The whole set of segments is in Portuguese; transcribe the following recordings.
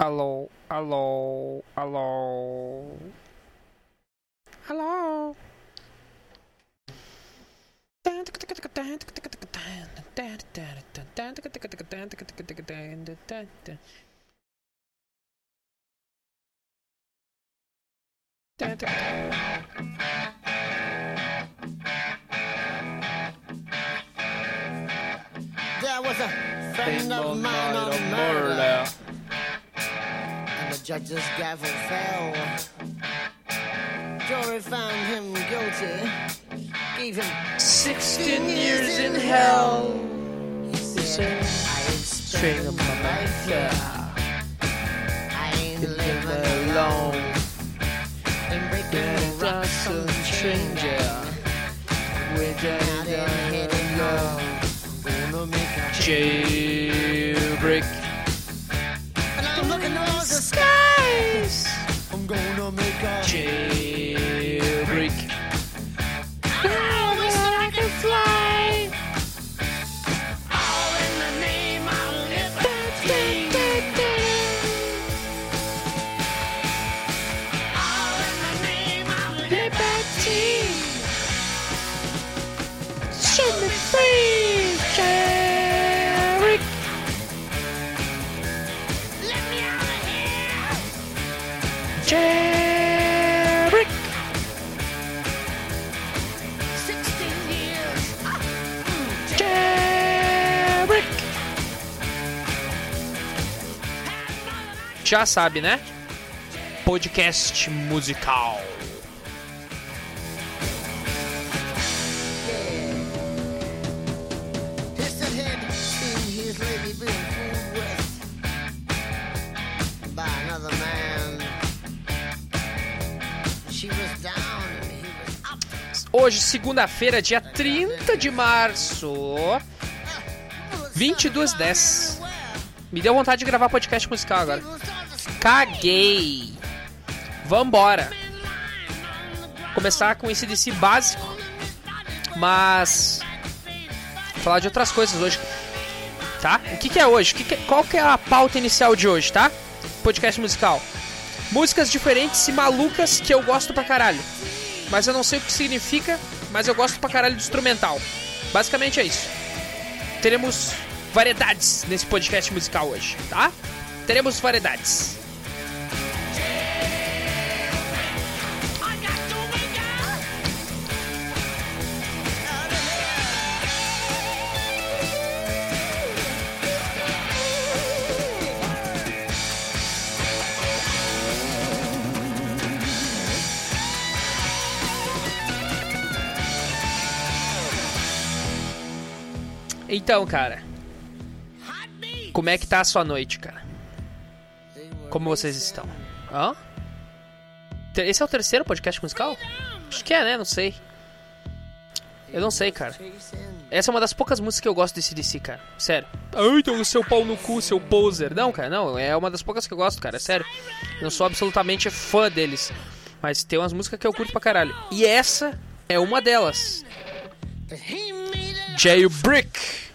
Alô, alô, alô. Alô. There was a friend of mine on murder, and the judge's gavel fell. Jury found him guilty, gave him 16 years in hell. He said, I ain't of my life, yeah. I ain't Living alone. Ain't breaking Getting the rocks on the stranger. We're getting in heading alone. Gonna make a Jailbreak. Chicago. Já sabe, né? Podcast musical. Hoje, segunda-feira, dia 30 de março. 22h10. Me deu vontade de gravar podcast musical agora. Caguei. Vambora. Começar com esse DC básico. Mas. Falar de outras coisas hoje. Tá? O que, que é hoje? Que que é- qual que é a pauta inicial de hoje, tá? Podcast musical. Músicas diferentes e malucas que eu gosto pra caralho. Mas eu não sei o que significa, mas eu gosto pra caralho do instrumental. Basicamente é isso. Teremos variedades nesse podcast musical hoje, tá? Teremos variedades. Então, cara, como é que tá a sua noite, cara? Como vocês estão? Hã? Esse é o terceiro podcast musical? Acho que é, né? Não sei. Eu não sei, cara. Essa é uma das poucas músicas que eu gosto desse DC, cara. Sério. Ai, então o seu pau no cu, seu poser. Não, cara, não. É uma das poucas que eu gosto, cara. É sério. Eu não sou absolutamente fã deles. Mas tem umas músicas que eu curto pra caralho. E essa é uma delas. He made it Jailbreak.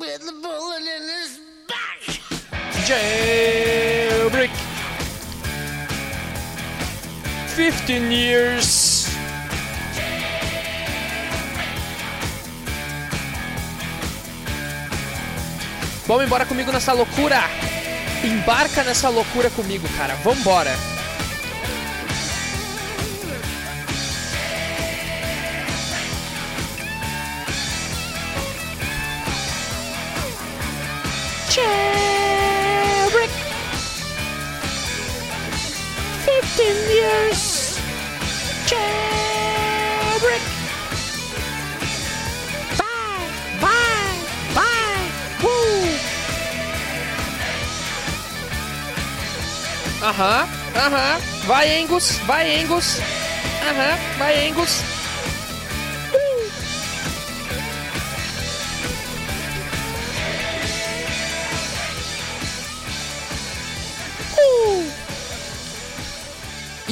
With the bullet in his back. Jailbreak. 15 years. Vamos embora comigo nessa loucura. Embarca nessa loucura comigo, cara. Vambora. Jailbreak. 15 years. Jailbreak. Bye, bye, bye. Woo. Aham, aham. Vai, Angus, vai, Angus. Aham, vai, Angus.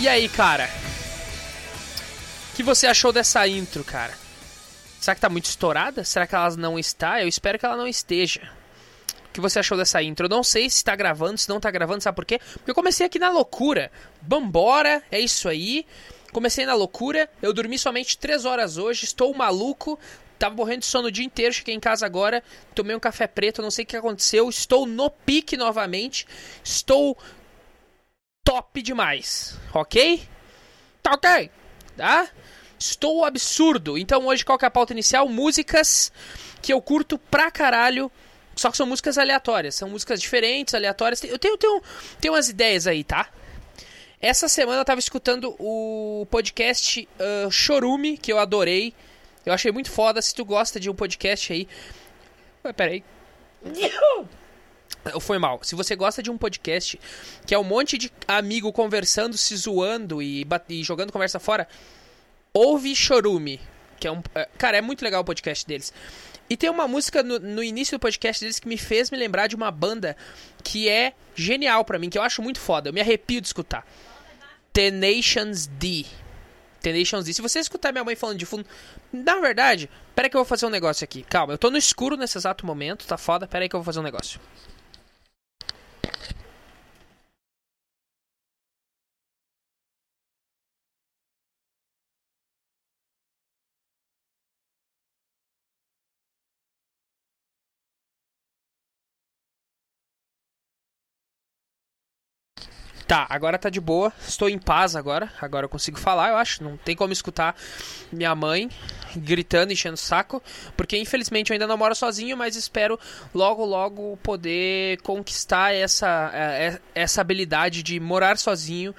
E aí, cara? O que você achou dessa intro, cara? Será que tá muito estourada? Será que ela não está? Eu espero que ela não esteja. O que você achou dessa intro? Eu não sei se tá gravando, se não tá gravando, sabe por quê? Porque eu comecei aqui na loucura. Vambora, é isso aí. Comecei na loucura, eu dormi somente 3 horas hoje, estou maluco, tava morrendo de sono o dia inteiro, cheguei em casa agora, tomei um café preto, não sei o que aconteceu, estou no pique novamente, estou top demais, ok? Tá ok, tá? Estou absurdo. Então hoje qual que é a pauta inicial? Músicas que eu curto pra caralho. Só que são músicas aleatórias. São músicas diferentes, aleatórias. Eu tenho, tenho, tenho umas ideias aí, tá? Essa semana eu tava escutando o podcast uh, Chorume, que eu adorei. Eu achei muito foda. Se tu gosta de um podcast aí. Ué, peraí. Foi mal. Se você gosta de um podcast que é um monte de amigo conversando, se zoando e, e jogando conversa fora, ouve Chorume. Que é um. Cara, é muito legal o podcast deles. E tem uma música no, no, início do podcast deles que me fez me lembrar de uma banda que é genial para mim, que eu acho muito foda. Eu me arrepio de escutar. Tenations D. Tenations D. Se você escutar minha mãe falando de fundo. Na verdade, pera que eu vou fazer um negócio aqui. Calma, eu tô no escuro nesse exato momento, tá foda? Pera aí que eu vou fazer um negócio. Tá, agora tá de boa. Estou em paz agora. Agora eu consigo falar, eu acho. Não tem como escutar minha mãe gritando, enchendo o saco. Porque infelizmente eu ainda não moro sozinho, mas espero logo, logo poder conquistar essa, é, é, essa habilidade de morar sozinho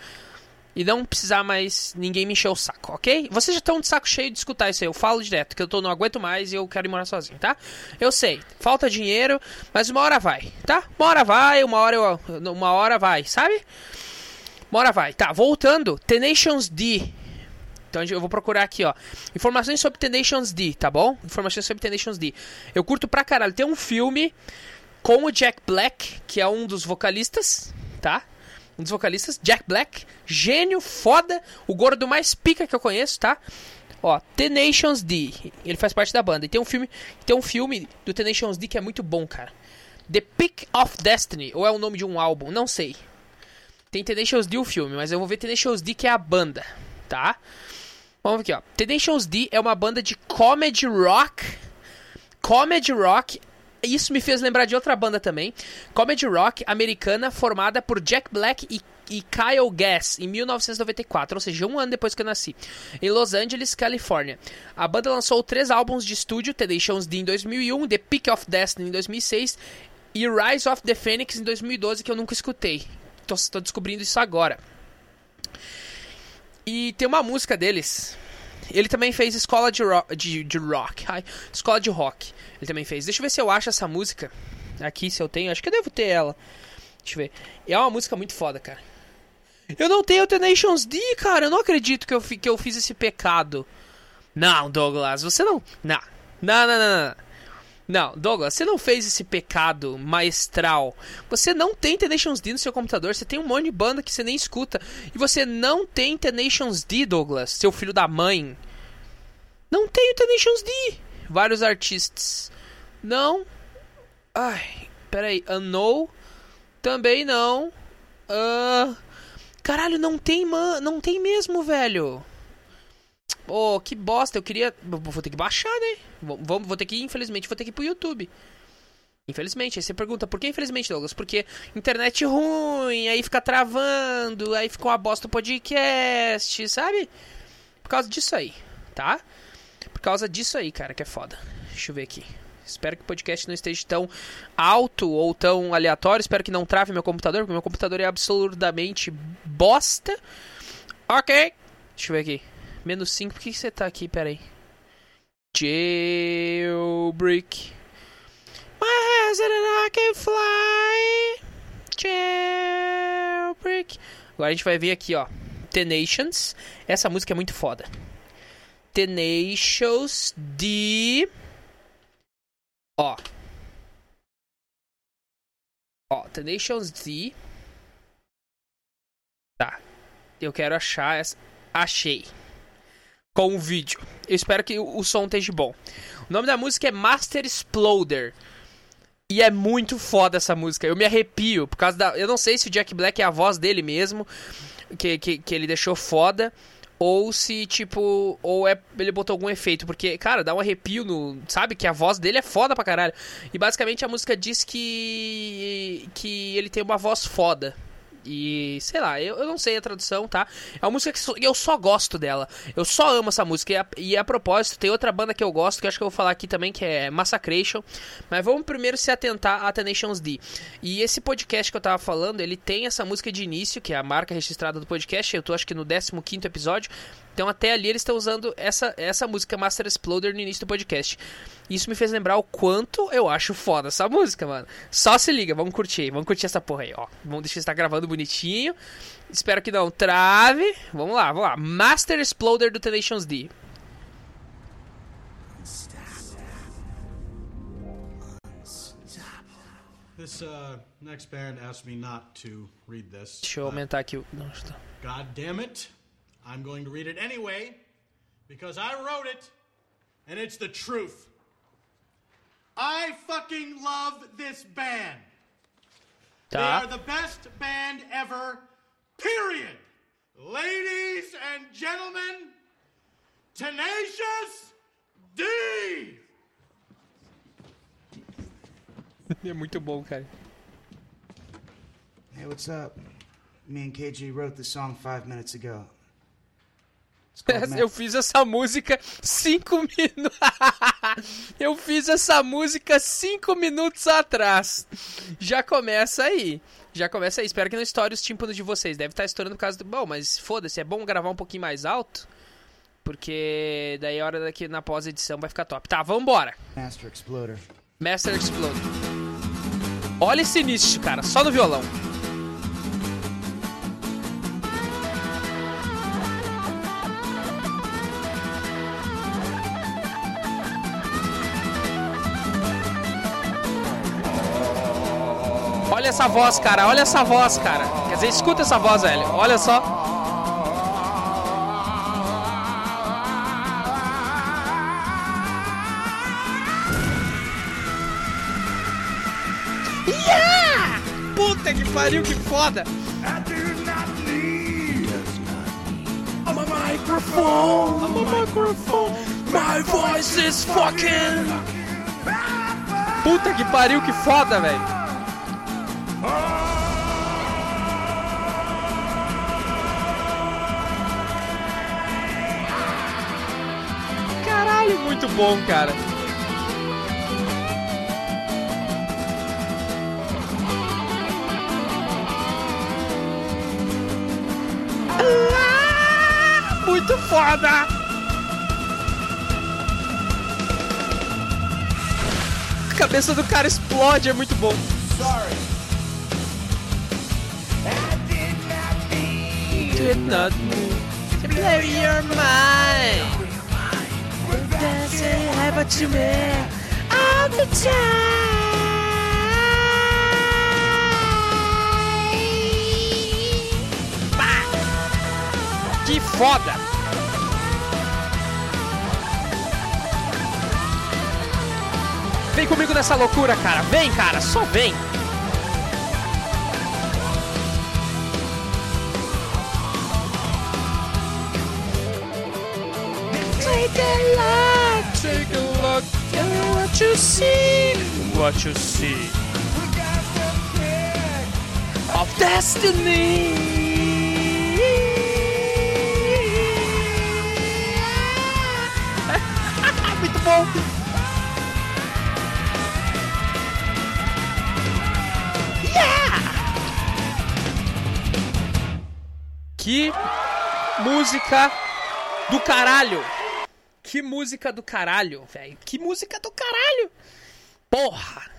e não precisar mais ninguém me encher o saco, ok? Vocês já estão de saco cheio de escutar isso aí. Eu falo direto que eu tô, não aguento mais e eu quero ir morar sozinho, tá? Eu sei, falta dinheiro, mas uma hora vai, tá? Uma hora vai, uma hora eu, uma hora vai, sabe? Hora vai. Tá, voltando. Tenations D. Então eu vou procurar aqui, ó. Informações sobre Tenations D, tá bom? Informações sobre Tenations D. Eu curto pra caralho. Tem um filme com o Jack Black, que é um dos vocalistas, tá? um dos vocalistas, Jack Black, gênio, foda, o gordo mais pica que eu conheço, tá? Ó, Tenations D, ele faz parte da banda. E tem um filme, tem um filme do Tenations D que é muito bom, cara. The Pick of Destiny, ou é o nome de um álbum, não sei. Tem Tenacious D o filme, mas eu vou ver Tenacious D que é a banda, tá? Vamos aqui, ó. Tenacious D é uma banda de comedy rock. Comedy rock isso me fez lembrar de outra banda também, comedy rock americana formada por Jack Black e, e Kyle Gass em 1994, ou seja, um ano depois que eu nasci, em Los Angeles, Califórnia. A banda lançou três álbuns de estúdio, Tenacious D em 2001, The Peak of Destiny em 2006 e Rise of the Phoenix em 2012, que eu nunca escutei. Tô, tô descobrindo isso agora. E tem uma música deles ele também fez escola de rock. De, de rock ai, escola de rock. Ele também fez. Deixa eu ver se eu acho essa música. Aqui, se eu tenho. Acho que eu devo ter ela. Deixa eu ver. É uma música muito foda, cara. Eu não tenho Nations D, cara. Eu não acredito que eu, que eu fiz esse pecado. Não, Douglas, você não. Não. Não, não, não, não. Não, Douglas, você não fez esse pecado maestral. Você não tem Tenations D no seu computador. Você tem um monte de banda que você nem escuta. E você não tem Tenations D, Douglas, seu filho da mãe. Não tem Tenations D. Vários artistas. Não. Ai, peraí. Unknown. Também não. Uh... Caralho, não tem, man... não tem mesmo, velho. Oh, que bosta, eu queria. Vou ter que baixar, né? Vou, vou ter que, infelizmente, vou ter que ir pro YouTube. Infelizmente. Aí você pergunta, por que infelizmente, Douglas? Porque internet ruim, aí fica travando, aí fica uma bosta o podcast, sabe? Por causa disso aí, tá? Por causa disso aí, cara, que é foda. Deixa eu ver aqui. Espero que o podcast não esteja tão alto ou tão aleatório. Espero que não trave meu computador, porque meu computador é absolutamente bosta. Ok. Deixa eu ver aqui. Menos 5, por que você tá aqui? Pera aí. Jailbreak. My hands and I can fly. Jailbreak. Agora a gente vai ver aqui, ó. Tenations. Essa música é muito foda. Tenacious D. Ó. Ó, Tenacious D. Tá. Eu quero achar essa. Achei com o vídeo. Eu espero que o som esteja bom. O nome da música é Master Exploder. E é muito foda essa música. Eu me arrepio por causa da. Eu não sei se o Jack Black é a voz dele mesmo, que, que, que ele deixou foda. Ou se, tipo, ou é ele botou algum efeito, porque, cara, dá um arrepio no. Sabe? Que a voz dele é foda pra caralho. E basicamente a música diz que. que ele tem uma voz foda. E, sei lá, eu, eu não sei a tradução, tá? É uma música que eu só gosto dela. Eu só amo essa música. E a, e a propósito, tem outra banda que eu gosto, que acho que eu vou falar aqui também, que é Massacration. Mas vamos primeiro se atentar a Tenacious D. E esse podcast que eu tava falando, ele tem essa música de início, que é a marca registrada do podcast. Eu tô acho que no 15 episódio. Então até ali eles estão usando essa, essa música Master Exploder no início do podcast. Isso me fez lembrar o quanto eu acho foda essa música, mano. Só se liga, vamos curtir aí, vamos curtir essa porra aí, ó. Vamos deixar estar gravando bonitinho. Espero que não trave. Vamos lá, vamos lá. Master Exploder do Tenacious D. This uh, next band asked me not to read this. Deixa eu aumentar aqui o. Não, tá. God damn it, I'm going to read it anyway because I wrote it and it's the truth. I fucking love this band. They are the best band ever, period. Ladies and gentlemen, Tenacious D! É muito bom, cara. Hey, what's up? Me and KG wrote the song five minutes ago. Called Eu fiz essa música cinco minutos. Eu fiz essa música cinco minutos atrás. Já começa aí. Já começa aí. Espero que não estoure os tímpanos de vocês. Deve estar estourando por causa do. Bom, mas foda-se, é bom gravar um pouquinho mais alto. Porque daí a hora daqui na pós-edição vai ficar top. Tá, vambora. Master Exploder. Master Explode. Olha esse início, cara, só no violão. Essa voz, cara, olha essa voz, cara. Quer dizer, escuta essa voz, velho. Olha só. Yeah! Puta que pariu, que foda! I'm a microphone. I'm a microphone. My voice is fucking. Puta que pariu, que foda, velho. Muito bom, cara. Ah, Muito foda! A cabeça do cara explode, é muito bom. Did not to blow your mind. Does it happen to me all the time? Que foda! Vem comigo nessa loucura, cara. Vem, cara, só vem. Take a look at what you see, what you see of destiny. Muito bom. Yeah! Que música do caralho! Que música do caralho, velho. Que música do caralho. Porra.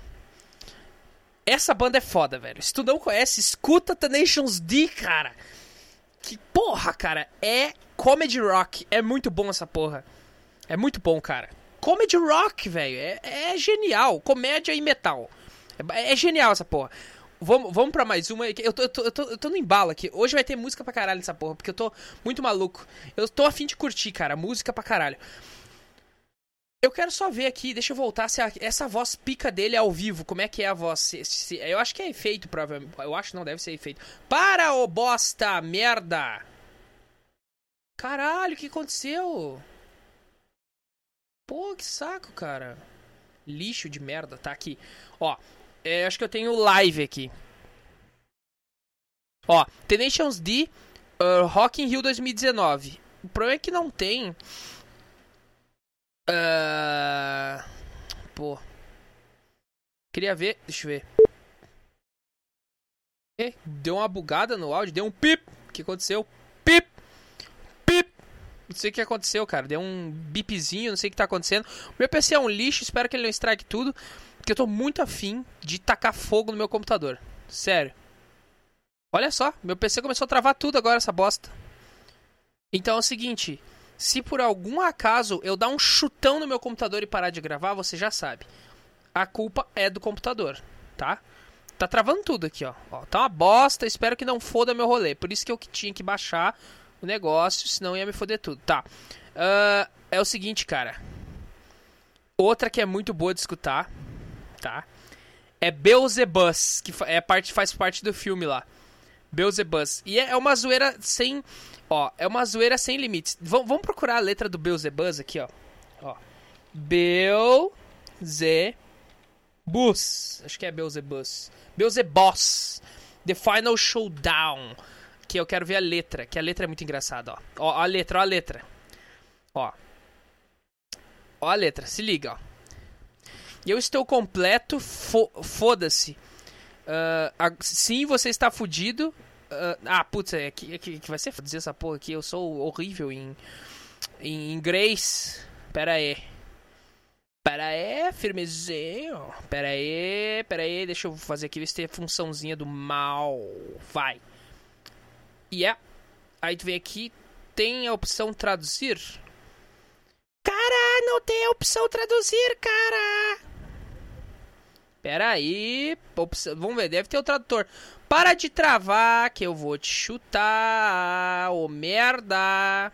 Essa banda é foda, velho. Se tu não conhece, escuta The Nations D, cara. Que porra, cara. É comedy rock. É muito bom essa porra. É muito bom, cara. Comedy rock, velho. É, é genial. Comédia e metal. É, é genial essa porra. Vamos, vamos pra mais uma. Eu tô, eu, tô, eu, tô, eu tô no embalo aqui. Hoje vai ter música pra caralho nessa porra, porque eu tô muito maluco. Eu tô afim de curtir, cara. Música pra caralho. Eu quero só ver aqui, deixa eu voltar se a- essa voz pica dele ao vivo, como é que é a voz? Se- se- eu acho que é efeito, provavelmente. Eu acho que não, deve ser efeito. Para, ô bosta, merda! Caralho, o que aconteceu? Pô, que saco, cara. Lixo de merda, tá aqui. Ó, é, acho que eu tenho live aqui. Ó, The Nations D, uh, Rock in Rio 2019. O problema é que não tem. Ah, pô. Queria ver. Deixa eu ver. Eh, Deu uma bugada no áudio, deu um pip. O que aconteceu? Não sei o que aconteceu, cara. Deu um bipzinho, não sei o que tá acontecendo. Meu PC é um lixo, espero que ele não estrague tudo. Porque eu tô muito afim de tacar fogo no meu computador. Sério. Olha só, meu PC começou a travar tudo agora, essa bosta. Então é o seguinte, se por algum acaso eu dar um chutão no meu computador e parar de gravar, você já sabe. A culpa é do computador, tá? Tá travando tudo aqui, ó. ó tá uma bosta, espero que não foda meu rolê. Por isso que eu tinha que baixar o negócio, senão ia me foder tudo. Tá. Ah, é o seguinte, cara. Outra que é muito boa de escutar, tá? É Beelzebus, que é parte, faz parte do filme lá. Beelzebus. E é é uma zoeira sem. Ó, é uma zoeira sem limites. Vam- vamos procurar a letra do Beelzebus aqui, ó. Ó. Beelzebus. Acho que é Beelzebus. Beelzebos. The Final Showdown. Que eu quero ver a letra, que a letra é muito engraçada, ó. Ó, a letra, ó a letra. Ó. Ó a letra, se liga, ó. Eu estou completo, fo- foda-se. A- sim, você está fudido. Ah, ah, putz, é que, é que, vai ser dizer essa porra aqui. Eu sou horrível em, em inglês. Pera aí. Pera aí, firmezinho. Pera aí, pera aí. Deixa eu fazer aqui, ver se tem a funçãozinha do mal. Vai. E é. Aí tu vem aqui, tem a opção traduzir. Cara, não tem a opção traduzir, cara. Pera aí, opção- vamos ver, deve ter o tradutor. Para de travar, que eu vou te chutar, ô merda.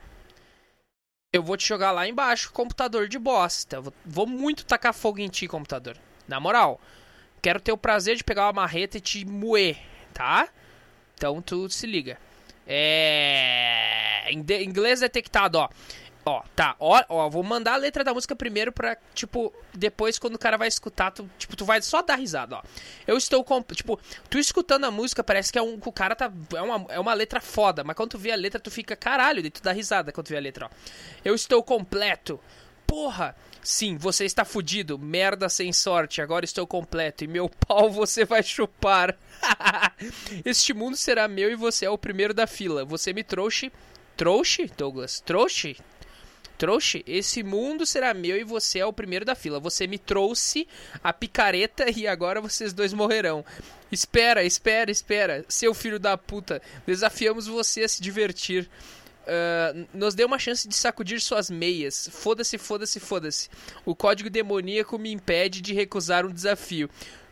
Eu vou te jogar lá embaixo, computador de bosta. Vou, vou muito tacar fogo em ti, computador. Na moral, quero ter o prazer de pegar uma marreta e te moer, tá? Então tu se liga. É. Inglês detectado, ó. Ó, tá, ó, ó, vou mandar a letra da música primeiro pra, tipo, depois quando o cara vai escutar, tu, tipo, tu vai só dar risada, ó. Eu estou com, tipo, tu escutando a música parece que é um, o cara tá, é uma, é uma letra foda, mas quando tu vê a letra tu fica, caralho, daí tu dá risada quando tu vê a letra, ó. Eu estou completo, porra, sim, você está fudido, merda sem sorte, agora estou completo e meu pau você vai chupar. este mundo será meu e você é o primeiro da fila, você me trouxe, trouxe, Douglas, trouxe? Trouxe, esse mundo será meu e você é o primeiro da fila. Você me trouxe a picareta e agora vocês dois morrerão. Espera, espera, espera. Seu filho da puta, desafiamos você a se divertir. Ah, nos dê uma chance de sacudir suas meias. Foda-se, foda-se, foda-se. O código demoníaco me impede de recusar um desafio.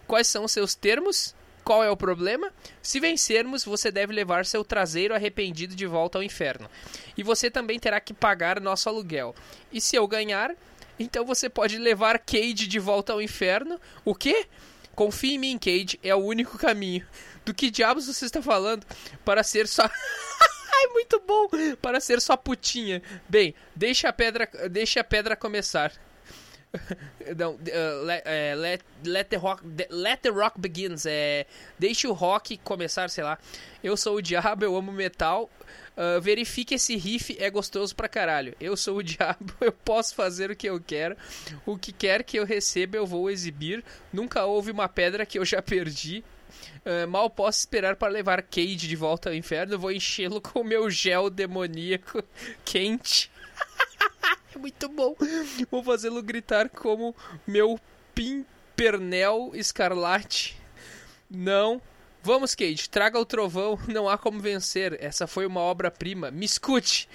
Quais são os seus termos? Qual é o problema? Se vencermos, você deve levar seu traseiro arrependido de volta ao inferno. E você também terá que pagar nosso aluguel. E se eu ganhar, então você pode levar Cade de volta ao inferno. O quê? Confie em mim, Cade, é o único caminho. Do que diabos você está falando? Para ser só. Ai, muito bom! Para ser só putinha. Bem, deixa a pedra, deixa a pedra começar. Não, uh, let, é, let, let, the rock, let the rock begins. É, deixe o rock começar, sei lá. Eu sou o diabo, eu amo metal. Uh, verifique esse riff, é gostoso pra caralho. Eu sou o diabo, eu posso fazer o que eu quero. O que quer que eu receba, eu vou exibir. Nunca houve uma pedra que eu já perdi. Uh, mal posso esperar para levar Cade de volta ao inferno. Vou enchê-lo com o meu gel demoníaco quente. É muito bom. Vou fazê-lo gritar como meu pimpernel escarlate. Não. Vamos, Kate, traga o trovão. Não há como vencer. Essa foi uma obra-prima. Me escute.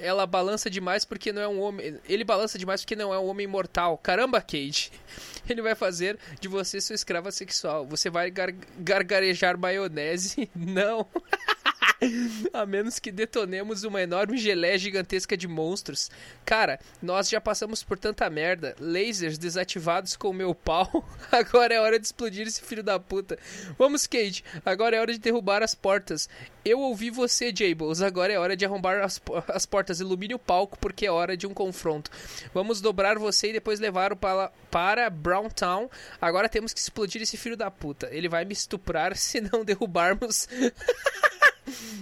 Ela balança demais porque não é um homem. Ele balança demais porque não é um homem mortal. Caramba, Kate. Ele vai fazer de você sua escrava sexual. Você vai gar- gargarejar maionese? Não. A menos que detonemos uma enorme geleia gigantesca de monstros. Cara, nós já passamos por tanta merda. Lasers desativados com o meu pau. Agora é hora de explodir esse filho da puta. Vamos, Kate. Agora é hora de derrubar as portas. Eu ouvi você, Jables. Agora é hora de arrombar as, as portas. Ilumine o palco porque é hora de um confronto. Vamos dobrar você e depois levar o para, para Browntown. Agora temos que explodir esse filho da puta. Ele vai me estuprar se não derrubarmos.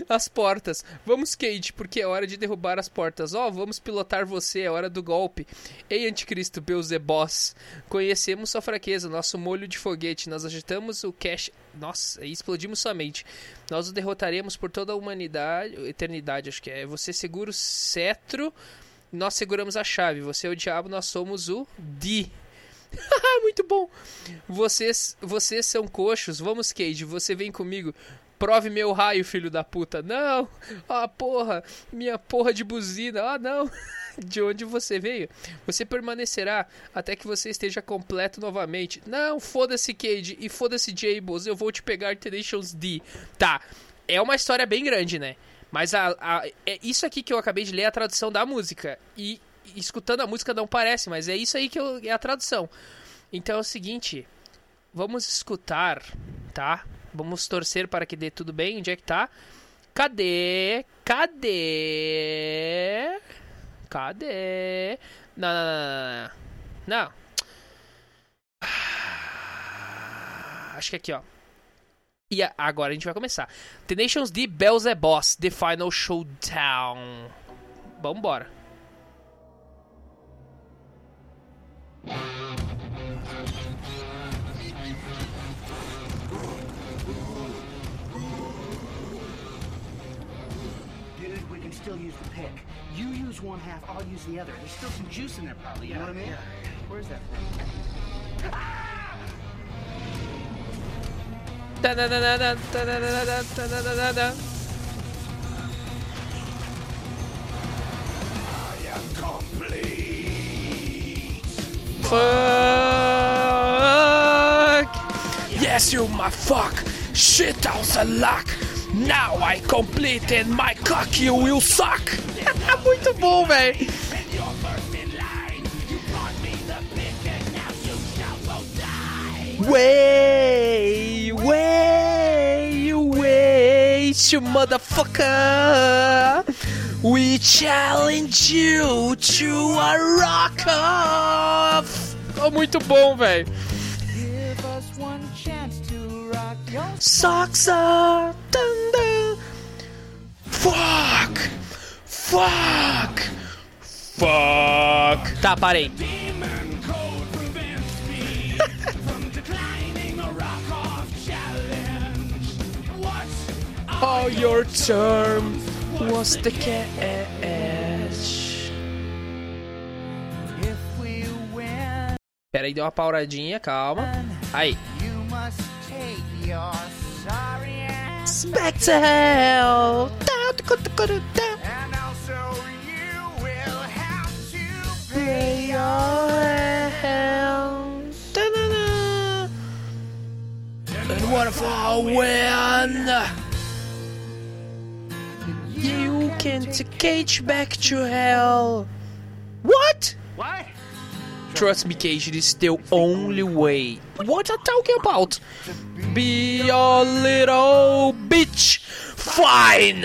As portas. Vamos, Kate, porque é hora de derrubar as portas. Ó, oh, vamos pilotar você, é hora do golpe. Ei, anticristo, Beelzebos. Conhecemos sua fraqueza, nosso molho de foguete. Nós agitamos o cash... Nossa, explodimos sua mente. Nós o derrotaremos por toda a humanidade... Eternidade, acho que é. Você segura o cetro... Nós seguramos a chave. Você é o diabo, nós somos o Di. Muito bom. Vocês, vocês são coxos. Vamos, Cage. Você vem comigo. Prove meu raio, filho da puta. Não! Ah, porra! Minha porra de buzina. Ah, não! De onde você veio? Você permanecerá até que você esteja completo novamente. Não, foda-se, Cade. E foda-se, Jables. Eu vou te pegar Tenacious D. Tá. É uma história bem grande, né? Mas a, a, é isso aqui que eu acabei de ler é a tradução da música. E, e escutando a música não parece, mas é isso aí que eu, é a tradução. Então é o seguinte. Vamos escutar, tá? Vamos torcer para que dê tudo bem. Onde é que tá? Cadê? Cadê? Cadê? Não, não, não, não. não. Acho que aqui, ó. E agora a gente vai começar. The Nations D Boss, The Final Showdown. Vambora. Still use the pick. You use one half, I'll use the other. There's still some juice in there, probably. You know what I mean? Yeah. Where's that ah, thing? Fuck! Yes, you my fuck! Shit house a luck! Now I completed my cock, you will suck! Muito bom, velho! Way, way, wait, you motherfucker! We challenge you to a rock off! Oh, muito bom, velho! Socks up! Fuck! Fuck! Fuck! Tá, parei. Oh, your term was the catch. Pera aí, deu uma pauradinha, calma. Aí. Back to hell. And also you will have to pay your hell. And what if I win? You can take Cage back to hell. What? What? Trust me, Cage, is the only way. What are talking about? Be a little bitch. Fine.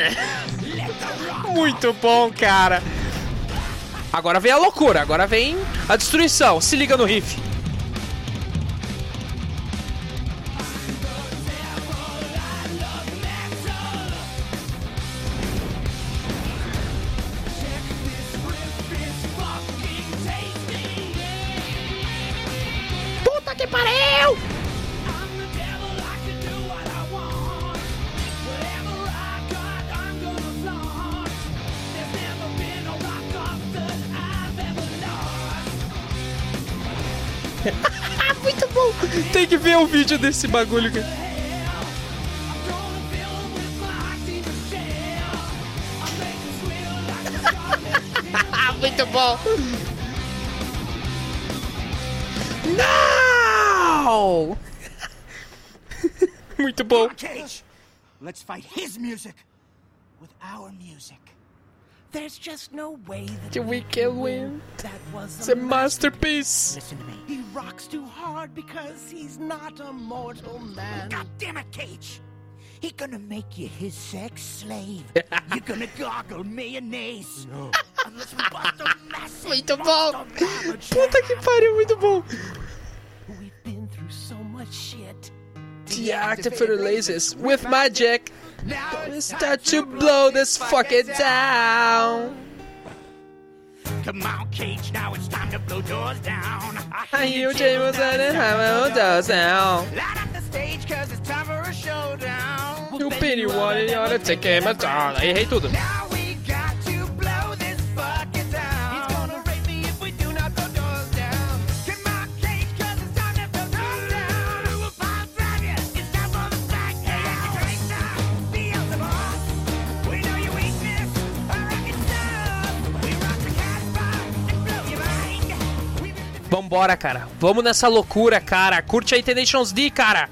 Muito bom, cara. Agora vem a loucura, agora vem a destruição. Se liga no riff. O vídeo desse bagulho. cara. Muito bom! Não! Muito bom. Cage, let's fight his music. With. There's just no way that Que we can win. that was It's a masterpiece. Listen to me. He rocks too hard because he's not a mortal man. God damn it, Cage! He gonna make you his sex slave. You're gonna gargle mayonnaise. No. Unless we bust a massive Muito bom. Puta que pariu, muito bom. We've been through so much shit. Deactivate lasers with magic. Now It's time to blow this fucking down. Come on, Cage, now it's time to blow doors down. I hear James and Hammer does now. Light up the stage, cause it's time for a showdown. You pity one and you ought to take him down. Aí errei tudo. Now Vambora, cara. Vamos nessa loucura, cara. Curte aí The Nations D, cara.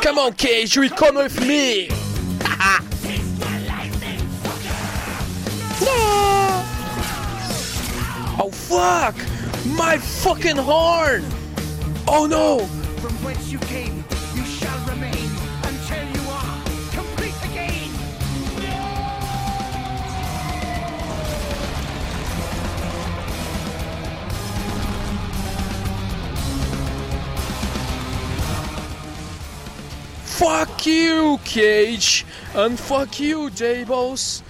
Come on, Cage, come with me! No! Oh fuck! My fucking horn! Oh no! From whence you came, you shall remain until you are complete again. Fuck you, Cage! And fuck you, Jables!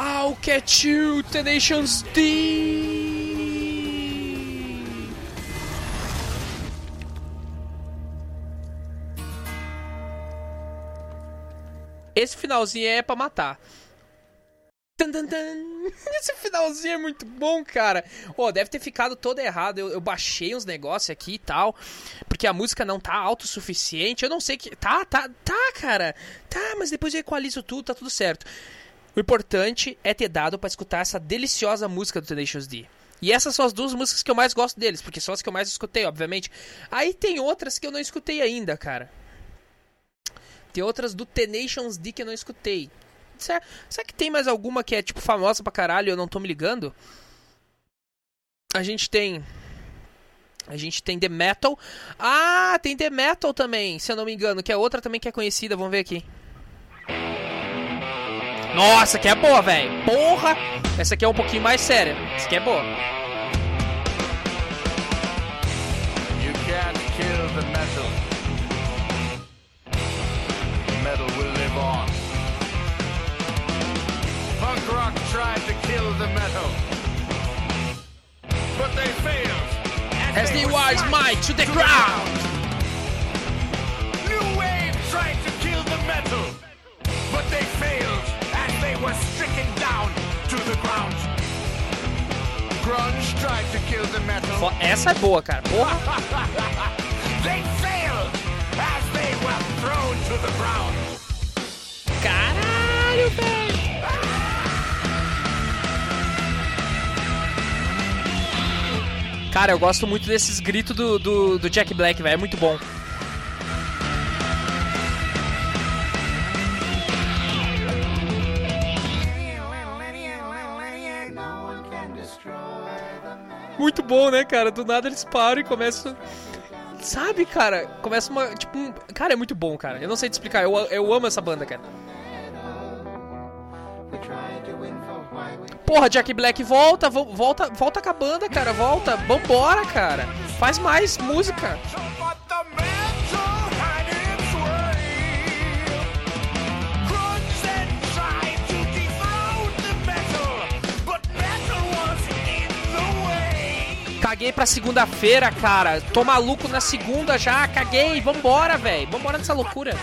I'll catch you, Tenations D! Esse finalzinho é pra matar. Esse finalzinho é muito bom, cara. Ó, deve ter ficado todo errado. Eu, eu baixei uns negócios aqui e tal. Porque a música não tá alto o suficiente. Eu não sei que. Tá, tá, tá, cara. Tá, mas depois eu equalizo tudo, tá tudo certo. O importante é ter dado pra escutar essa deliciosa música do Tenacious D. E essas são as duas músicas que eu mais gosto deles, porque são as que eu mais escutei, obviamente. Aí tem outras que eu não escutei ainda, cara. Tem outras do Tenacious D que eu não escutei. Será, será que tem mais alguma que é, tipo, famosa pra caralho e eu não tô me ligando? A gente tem. A gente tem The Metal. Ah, tem The Metal também, se eu não me engano, que é outra também que é conhecida. Vamos ver aqui. Nossa, que é boa, velho. Porra! Essa aqui é um pouquinho mais séria. Essa aqui é boa. You can't kill the metal. Metal will live on. Punk rock tried to kill the metal. But they failed. As they the smashed might to the ground. New wave tried to kill the metal. But they failed Essa é boa, cara. Porra. They failed as they were thrown to the ground. Caralho, velho. Cara, eu gosto muito desses gritos do, do, do Jack Black, velho. É muito bom. Muito bom, né, cara? Do nada eles param e começam. Sabe, cara? Começa uma. Tipo, um... cara, é muito bom, cara. Eu não sei te explicar. Eu, eu amo essa banda, cara. Porra, Jack Black, volta, vo- volta, volta com a banda, cara, volta, vambora, cara. Faz mais música. Caguei pra segunda-feira, cara. Tô maluco na segunda já, caguei. Vambora, velho. Vambora nessa loucura.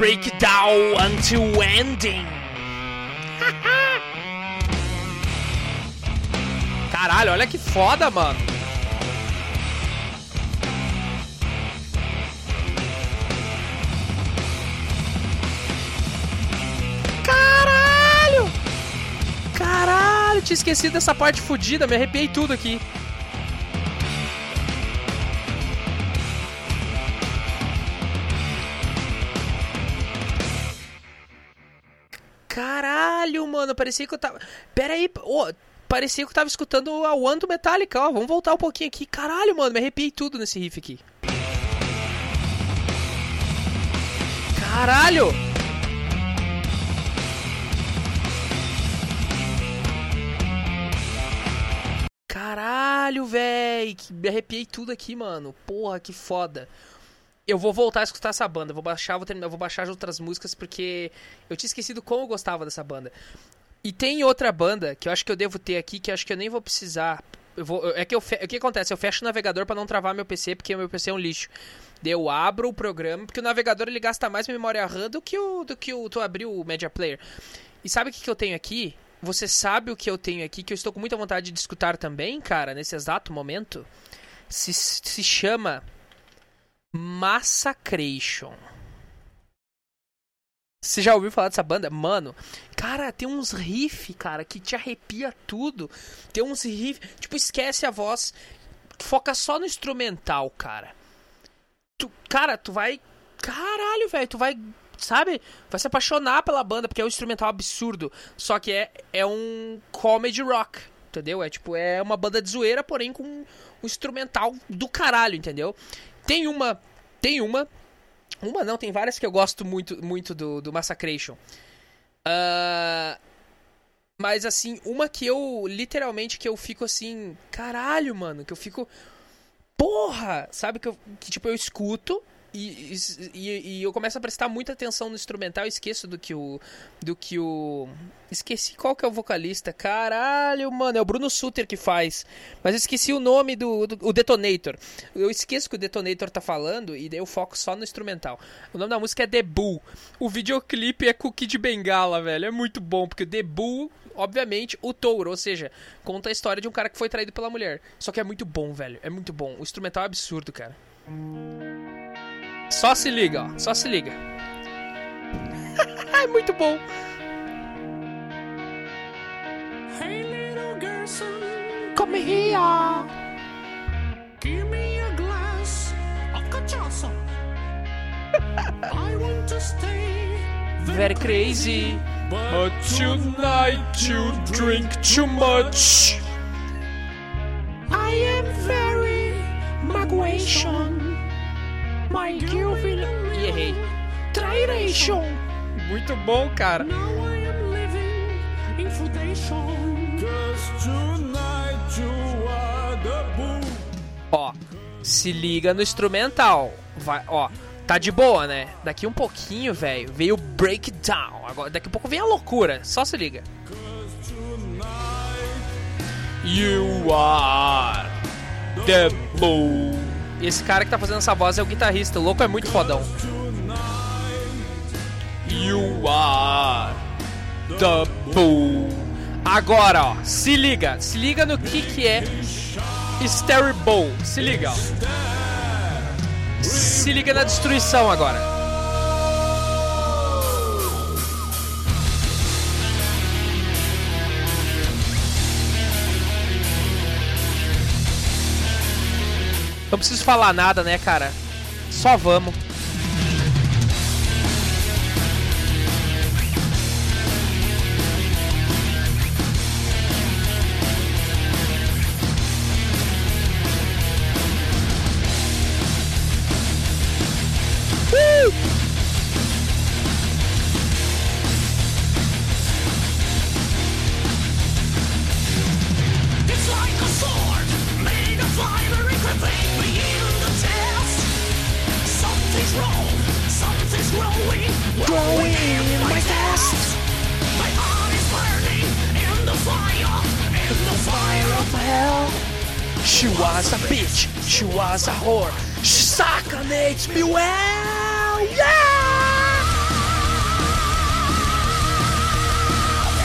Breakdown until ending. Caralho, olha que foda, mano. Caralho! Caralho, tinha esquecido dessa parte fodida, me arrepiei tudo aqui. Caralho, mano, parecia que eu tava. Pera aí, ô, parecia que eu tava escutando a One do Metallica, ó. Vamos voltar um pouquinho aqui. Caralho, mano, me arrepiei tudo nesse riff aqui. Caralho! Caralho, véi! Me arrepiei tudo aqui, mano. Porra, que foda. Eu vou voltar a escutar essa banda. Vou baixar, vou terminar, vou baixar as outras músicas porque eu tinha esquecido como eu gostava dessa banda. E tem outra banda que eu acho que eu devo ter aqui que eu acho que eu nem vou precisar. Eu vou, é que eu fe- o que acontece? Eu fecho o navegador pra não travar meu PC porque meu PC é um lixo. Eu abro o programa porque o navegador ele gasta mais memória RAM do que o do que o tu abrir o Media Player. E sabe o que, que eu tenho aqui? Você sabe o que eu tenho aqui que eu estou com muita vontade de escutar também, cara, nesse exato momento? Se, se chama Massacration. Você já ouviu falar dessa banda? Mano, cara, tem uns riff, cara, que te arrepia tudo. Tem uns riff, tipo, esquece a voz, foca só no instrumental, cara. Tu, cara, tu vai, caralho, velho, tu vai, sabe? Vai se apaixonar pela banda porque é um instrumental absurdo. Só que é é um comedy rock, entendeu? É tipo, é uma banda de zoeira, porém com um instrumental do caralho, entendeu? Tem uma, tem uma uma não, tem várias que eu gosto muito, muito do, do Massacration. Ah, mas assim, uma que eu literalmente que eu fico assim, caralho, mano, que eu fico porra, sabe que eu que tipo eu escuto e, e, e eu começo a prestar muita atenção no instrumental, e esqueço do que o do que o esqueci qual que é o vocalista. Caralho, mano, é o Bruno Suter que faz. Mas eu esqueci o nome do, do o Detonator. Eu esqueço que o Detonator tá falando e daí eu foco só no instrumental. O nome da música é The Bull. O videoclipe é Cookie de Bengala, velho. É muito bom, porque The Bull, obviamente, o touro, ou seja, conta a história de um cara que foi traído pela mulher. Só que é muito bom, velho. É muito bom. O instrumental é absurdo, cara. Só se liga, ó. Só se liga. é muito bom. Hey, little Gerson, Come here. give me a glass of cachaça. I want to stay Very crazy. But tonight you drink too much. I am very magoation. My girl will E errei. trairation. Muito bom, cara. Now I am living in foundation. Cause tonight you are the bull. Ó, se liga no instrumental. Vai, ó, tá de boa, né? Daqui um pouquinho, velho, veio o breakdown. Agora, daqui a pouco vem a loucura. Só se liga. You are the bull. E esse cara que tá fazendo essa voz é o guitarrista. O louco é muito fodão. You are the bull. Agora, ó, se liga. Se liga no que que é Stereo Bowl. Se liga, ó. Se liga na destruição agora. Não preciso falar nada, né, cara? Só vamos.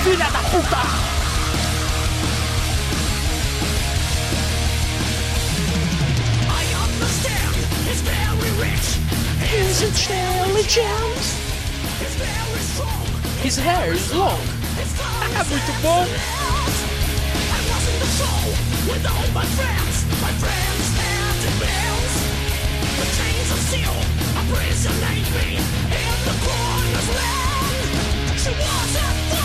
¡Fila da puta! I understand it's very rich. Is it fairly gems? His hair is long. Beautiful. I was in the show with all my friends. My friends had demands. The chains of steel impersonate me in the corner's land. She was a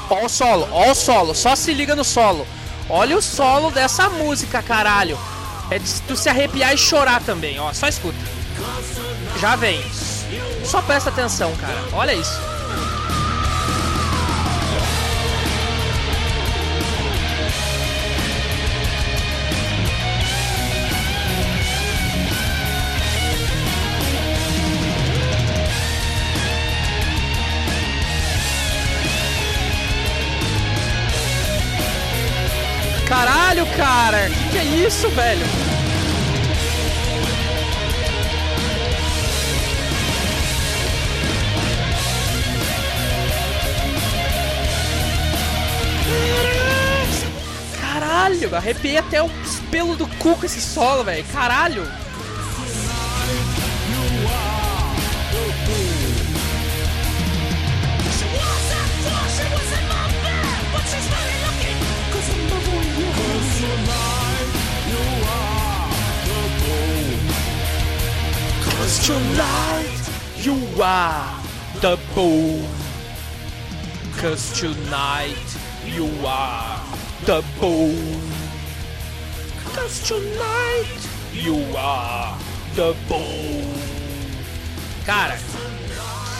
Ó o solo, ó o solo, só se liga no solo. Olha o solo dessa música, caralho. É de tu se arrepiar e chorar também, ó, só escuta. Já vem. Só presta atenção, cara. Olha isso. Cara! Que que é isso, velho? Caralho, arrepiei até o pelo do cu com esse solo, velho. Caralho! Tonight you are the bull. Cause tonight you are the bull. Cause tonight you are the bull. Cara,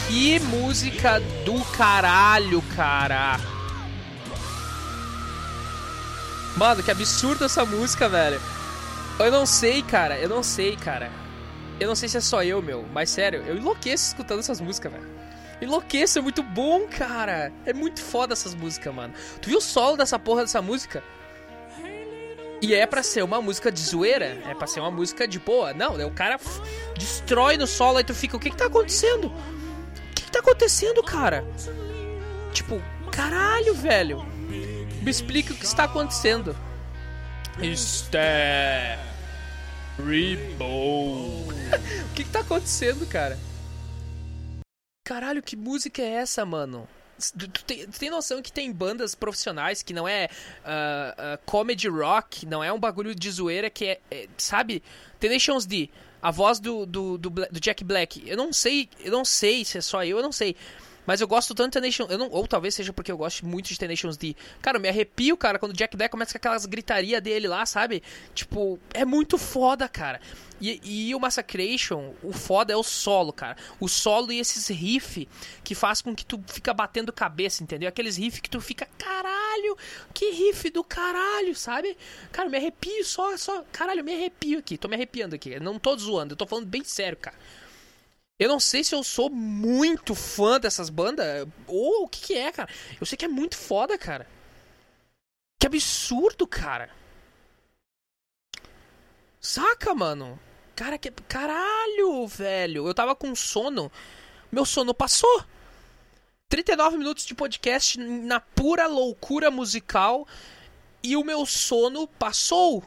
que música do caralho, cara. Mano, que absurdo essa música, velho. Eu não sei, cara. Eu não sei, cara. Eu não sei se é só eu, meu. Mas sério, eu enlouqueço escutando essas músicas, velho. Enlouqueço, é muito bom, cara. É muito foda essas músicas, mano. Tu viu o solo dessa porra dessa música? E é pra ser uma música de zoeira. É pra ser uma música de boa. Não, né, o cara destrói no solo aí tu fica, o que que tá acontecendo? O que que tá acontecendo, cara? Tipo, caralho, velho. Me explica o que está acontecendo. Está Reborn. o que, que tá acontecendo, cara? Caralho, que música é essa, mano? Tu, tem, tu tem noção que tem bandas profissionais que não é ah, ah, comedy rock, não é um bagulho de zoeira que é, é, sabe? Tenacious D, a voz do, do, do, do Jack Black. Eu não sei, eu não sei se é só eu, eu não sei. Mas eu gosto tanto de Tenacious, eu não, ou talvez seja porque eu gosto muito de Tenacious D. Cara, eu me arrepio, cara, quando o Jack Black começa com aquelas gritaria dele lá, sabe? Tipo, é muito foda, cara. E, e o Massacration, o foda é o solo, cara. O solo e esses riff que faz com que tu fica batendo cabeça, entendeu? Aqueles riff que tu fica, caralho, que riff do caralho, sabe? Cara, me arrepio só, só, caralho, me arrepio aqui, tô me arrepiando aqui. Não tô zoando, eu tô falando bem sério, cara. Eu não sei se eu sou muito fã dessas bandas ou o que, que é, cara. Eu sei que é muito foda, cara. Que absurdo, cara. Saca, mano? Cara, que. Caralho, velho. Eu tava com sono. Meu sono passou. 39 minutos de podcast na pura loucura musical. E o meu sono passou.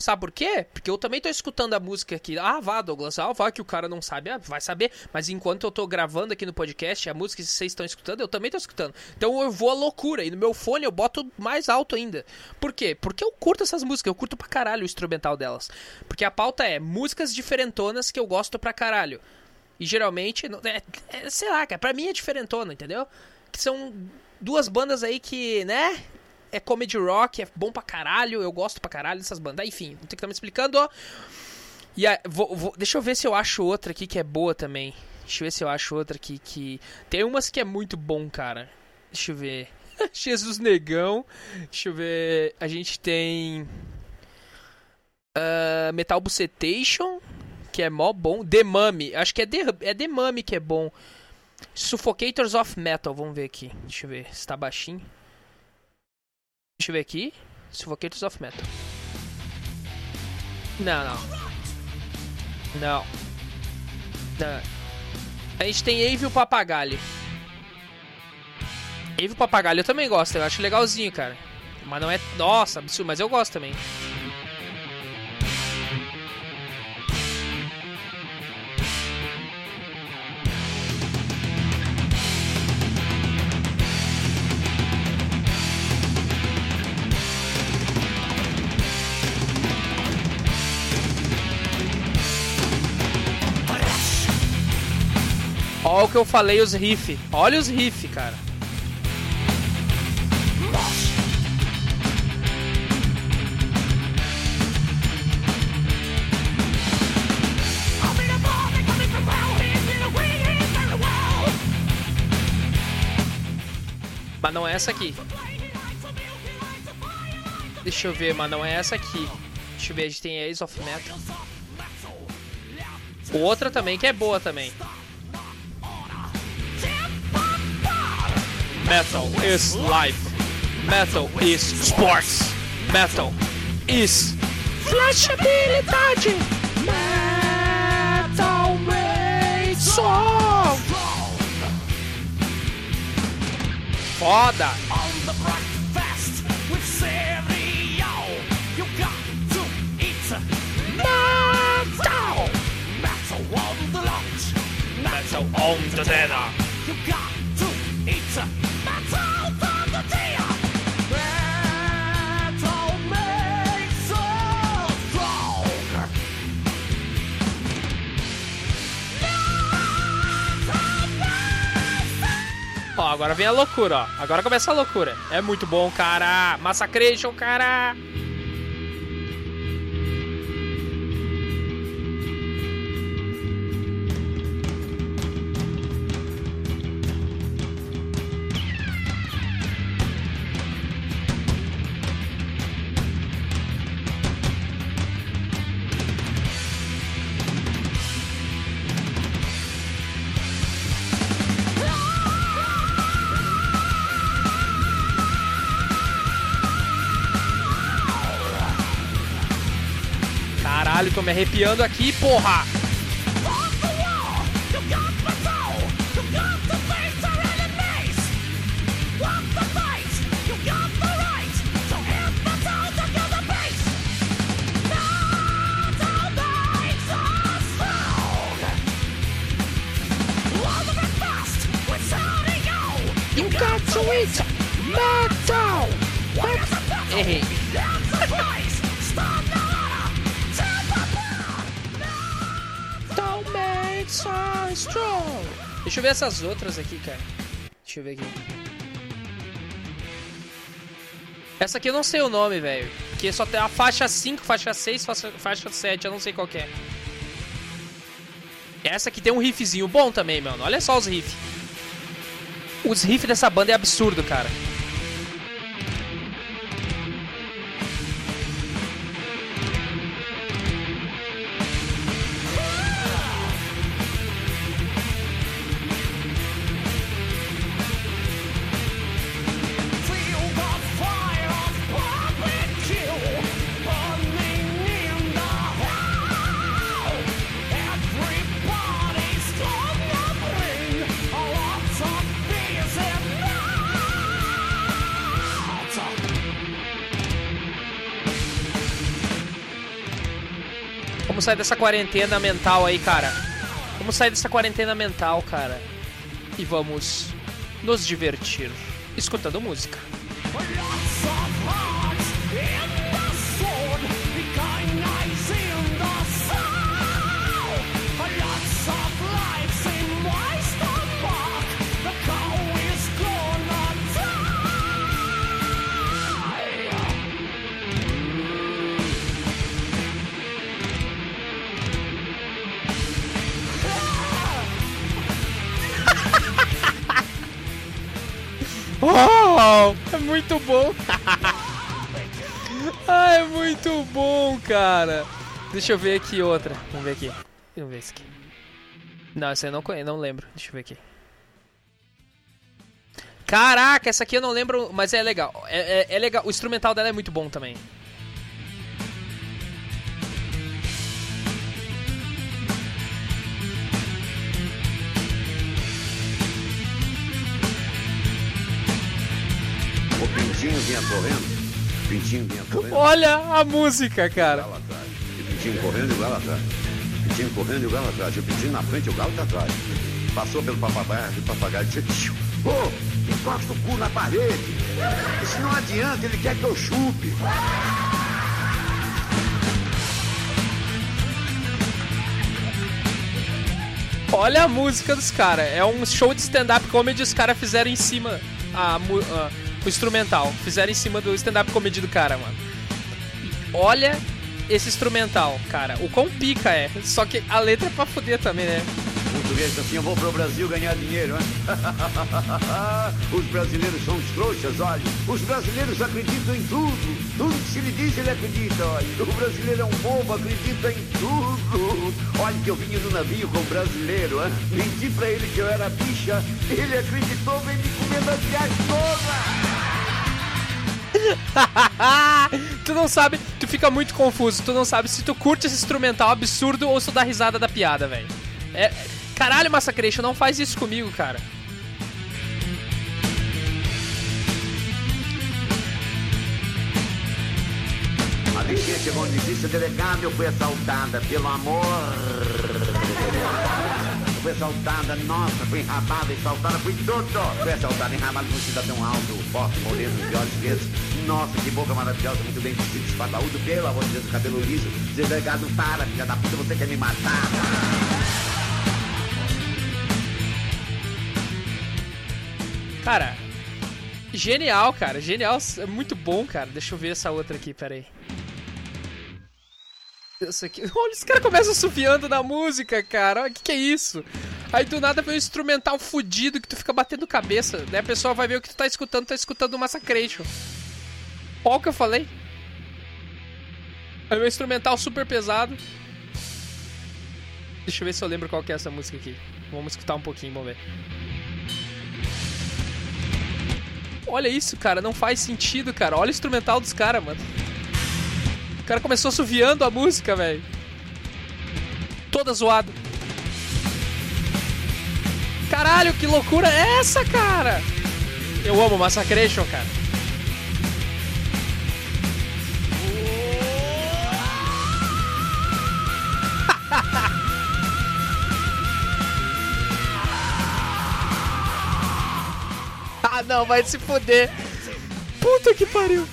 Sabe por quê? Porque eu também tô escutando a música aqui. Ah, vá, Douglas. Ah, vá que o cara não sabe. Ah, vai saber. Mas enquanto eu tô gravando aqui no podcast, a música que vocês estão escutando, eu também tô escutando. Então eu vou à loucura. E no meu fone eu boto mais alto ainda. Por quê? Porque eu curto essas músicas. Eu curto pra caralho o instrumental delas. Porque a pauta é músicas diferentonas que eu gosto pra caralho. E geralmente, não- é, é, sei lá, cara, pra mim é diferentona, entendeu? Que são duas bandas aí que, né? É comedy rock, é bom pra caralho, eu gosto pra caralho dessas bandas. Enfim, não tem que estar me explicando, ó. E vou- vou- deixa eu ver se eu acho outra aqui que é boa também. Deixa eu ver se eu acho outra aqui que. Tem umas que é muito bom, cara. Deixa eu ver. Jesus Negão. Deixa eu ver. A gente tem. ah, Metal Bucetation, que é mó bom. The Mummy, acho que é The, é The Mummy que é bom. Suffocators of Metal, vamos ver aqui. Deixa eu ver se tá baixinho. Deixa eu ver aqui. Suffocators of Metal. Não, não. Não. Não. A gente tem Evil Papagalho. Evil Papagalho eu também gosto, eu acho legalzinho, cara. Mas não é. Nossa, absurdo, mas eu gosto também. Olha o que eu falei, os riff. Olha os riff, cara. Mas não é essa aqui. Deixa eu ver, mas não é essa aqui. Deixa eu ver, a gente tem Ace of Metal. Outra também que é boa também. Metal is life. Metal is sports. Metal is flashabilidade. Metal made song. Foda. On the breakfast with cereal, you got to eat metal. Metal on the lunch, Metal on the dinner. Agora vem a loucura, ó. Agora começa a loucura. É muito bom, cara. Massacration, cara. Me arrepiando aqui, porra. Strong. Deixa eu ver essas outras aqui, cara. Deixa eu ver aqui. Essa aqui eu não sei o nome, velho. Porque só tem a faixa 5, faixa 6, faixa, faixa 7, eu não sei qual é. Essa aqui tem um riffzinho bom também, mano. Olha só os riffs. Os riffs dessa banda é absurdo, cara. Sair dessa quarentena mental aí, cara. Vamos sair dessa quarentena mental, cara. E vamos nos divertir escutando música. Muito bom. ah, é muito bom, cara. Deixa eu ver aqui outra. Vamos ver aqui. Vamos ver esse aqui. Não, essa eu não conheço, não lembro. Deixa eu ver aqui. Caraca, essa aqui eu não lembro, mas é legal. É, é- é legal. O instrumental dela é muito bom também. Vinha correndo. O Pintinho vinha correndo. Olha a música, cara. Atrás. E o Pintinho correndo e o Galo atrás. O Pintinho correndo e o Galo atrás. O Pintinho na frente e o Galo tá atrás. Passou pelo papagaio, o papagaio disse: "Tchiu, Ô, encosta o cu na parede. Isso não adianta, ele quer que eu chupe. Olha a música dos caras. É um show de stand-up comedy os caras fizeram em cima a, a- o instrumental. Fizeram em cima do stand-up comedy do cara, mano. Olha esse instrumental, cara. O quão pica é. Só que a letra é pra fuder também, né? Português assim: Eu vou pro Brasil ganhar dinheiro, hein? Os brasileiros são os trouxas, olha. Os brasileiros acreditam em tudo. Tudo que se lhe diz, ele acredita, olha. O brasileiro é um bobo, acredita em tudo. Olha que eu vinha no navio com o brasileiro, hein? Menti pra ele que eu era bicha. Ele acreditou, veio me comer na viagem toda. tu não sabe, tu fica muito confuso. Tu não sabe se tu curte esse instrumental absurdo ou se tu dá risada da piada, velho. É, caralho, Massacration, não faz isso comigo, cara. A bichinha chegou onde disse delegado, eu fui assaltada, pelo amor. Fui assaltada, nossa, fui enrabada, assaltada, fui tudo. Fui assaltada, enrabada por um cidadão alto, forte, moreno, de olhos verdes. Nossa, que boca maravilhosa, muito bem vestido, espadaúdo, pelo amor de Deus, cabelo liso. Delegado, para, filha da puta, você quer me matar. Cara, genial, cara. Genial. É muito bom, cara. Deixa eu ver essa outra aqui, pera Essa aqui. Olha, os caras começam sufiando na música, cara. O que, que é isso? Aí do nada vem um instrumental fudido que tu fica batendo cabeça. Daí a pessoa vai ver o que tu tá escutando, tá escutando o Massacration. O que eu falei. Aí um instrumental super pesado. Deixa eu ver se eu lembro qual que é essa música aqui. Vamos escutar um pouquinho, vamos ver. Olha isso, cara, não faz sentido, cara. Olha o instrumental dos caras, mano. O cara começou assoviando a música, velho. Toda zoada. Caralho, que loucura é essa, cara? Eu amo Massacration, cara. ah, não, vai se fuder. Puta que pariu.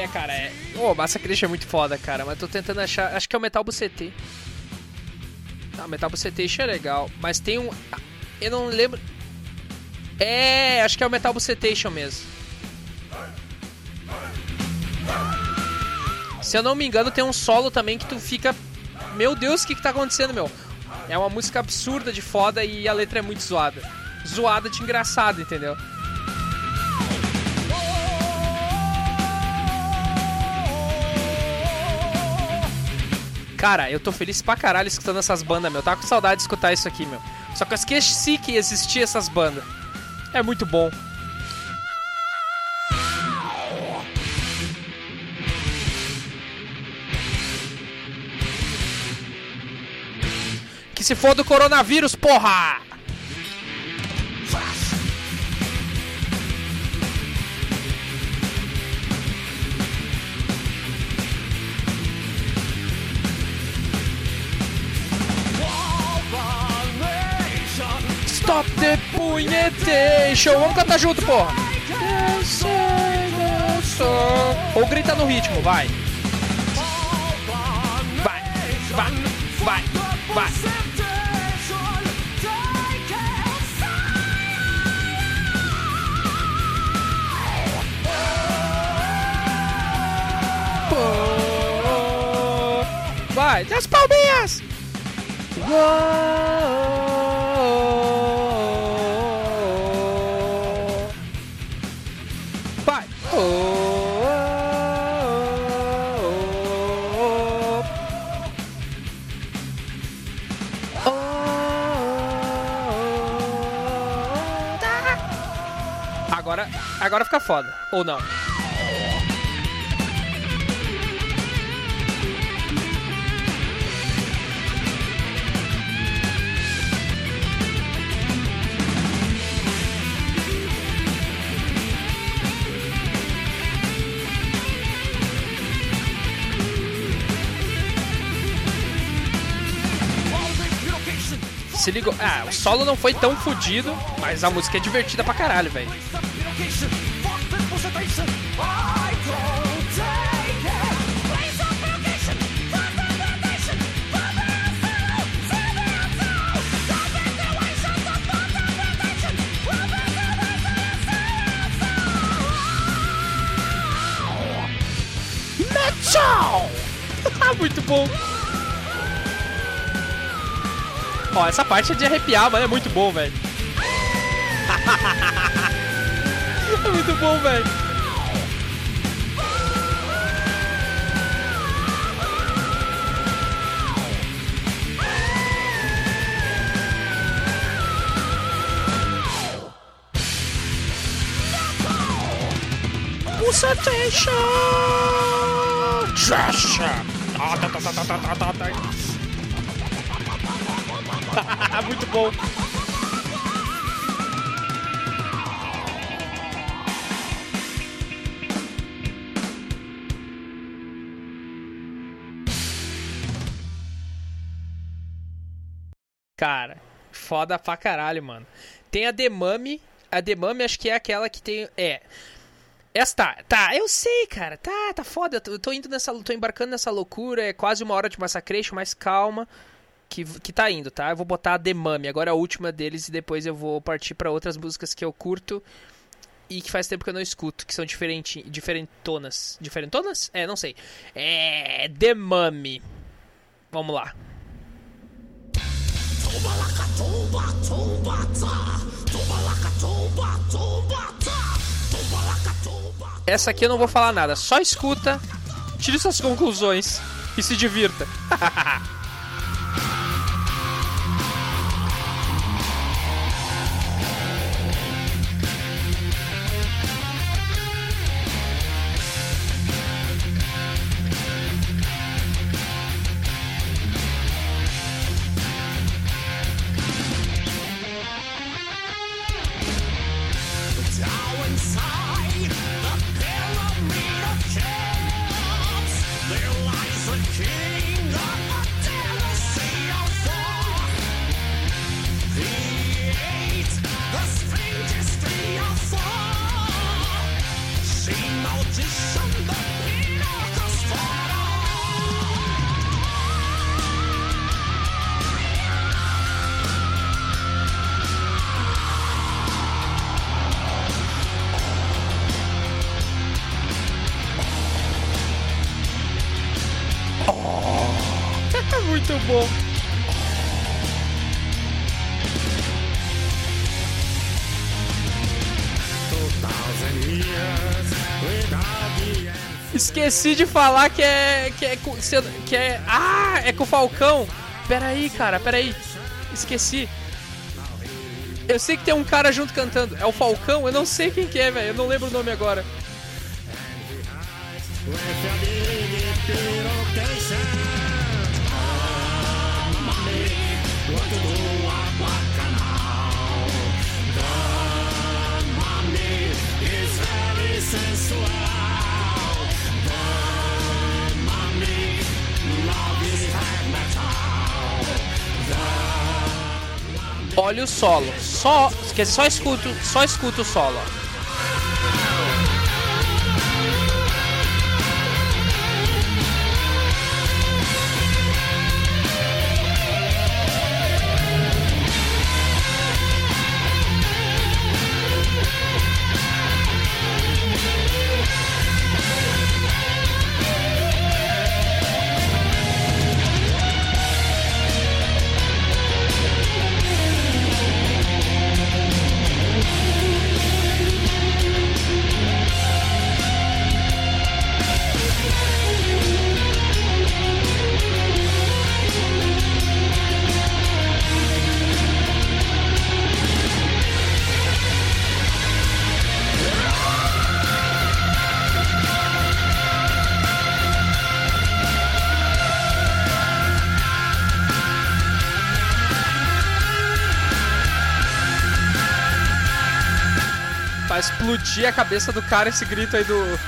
É, cara, é. Ô, Massacration é muito foda, cara, mas tô tentando achar. Acho que é o Metal Bucetê. Ah, Metal Bucetation é legal, mas tem um. Eu não lembro. É, acho que é o Metal Bucetation mesmo. Se eu não me engano, tem um solo também que tu fica. Meu Deus, o que, que tá acontecendo, meu? É uma música absurda de foda e a letra é muito zoada. Zoada de engraçado, entendeu? Cara, eu tô feliz pra caralho escutando essas bandas, meu. Tava com saudade de escutar isso aqui, meu. Só que eu esqueci que existia essas bandas. É muito bom. Que se for do coronavírus, porra! De the Punhetation! Vamos cantar junto, porra! Eu eu sou. Ou grita no ritmo, vai! Vai, vai, vai, vai! Vai, das palminhas! Uou. Agora, fica foda. Ou não? Se ligou. Ah, o solo não foi tão fodido, mas a música é divertida pra caralho, velho. Bom. Ó, essa parte é de arrepiar, mano. É muito bom, velho. é muito bom, velho. Pulsation! Trash! Muito bom. Cara, foda pra caralho, mano. Tem a Demami. A Demami acho que é aquela que tem. É. Essa tá, tá, eu sei, cara. Tá, tá foda. Eu tô- indo nessa. tô embarcando nessa loucura. É quase uma hora de massacration, mas calma que, que tá indo, tá? Eu vou botar a The Mummy, agora a última deles, e depois eu vou partir pra outras músicas que eu curto e que faz tempo que eu não escuto, que são diferente, diferentonas. Diferentonas? É, não sei. É. The Mummy. Vamos lá. Essa aqui eu não vou falar nada, só escuta, tire suas conclusões e se divirta. Esqueci de falar que é. que é. que é. Ah! É com o Falcão! Peraí, cara, peraí. Esqueci. Eu sei que tem um cara junto cantando. É o Falcão? Eu não sei quem que é, velho. Eu não lembro o nome agora. Olha o solo. Só, quer dizer, só escuto, só escuto o solo. Explodir a cabeça do cara esse grito aí do.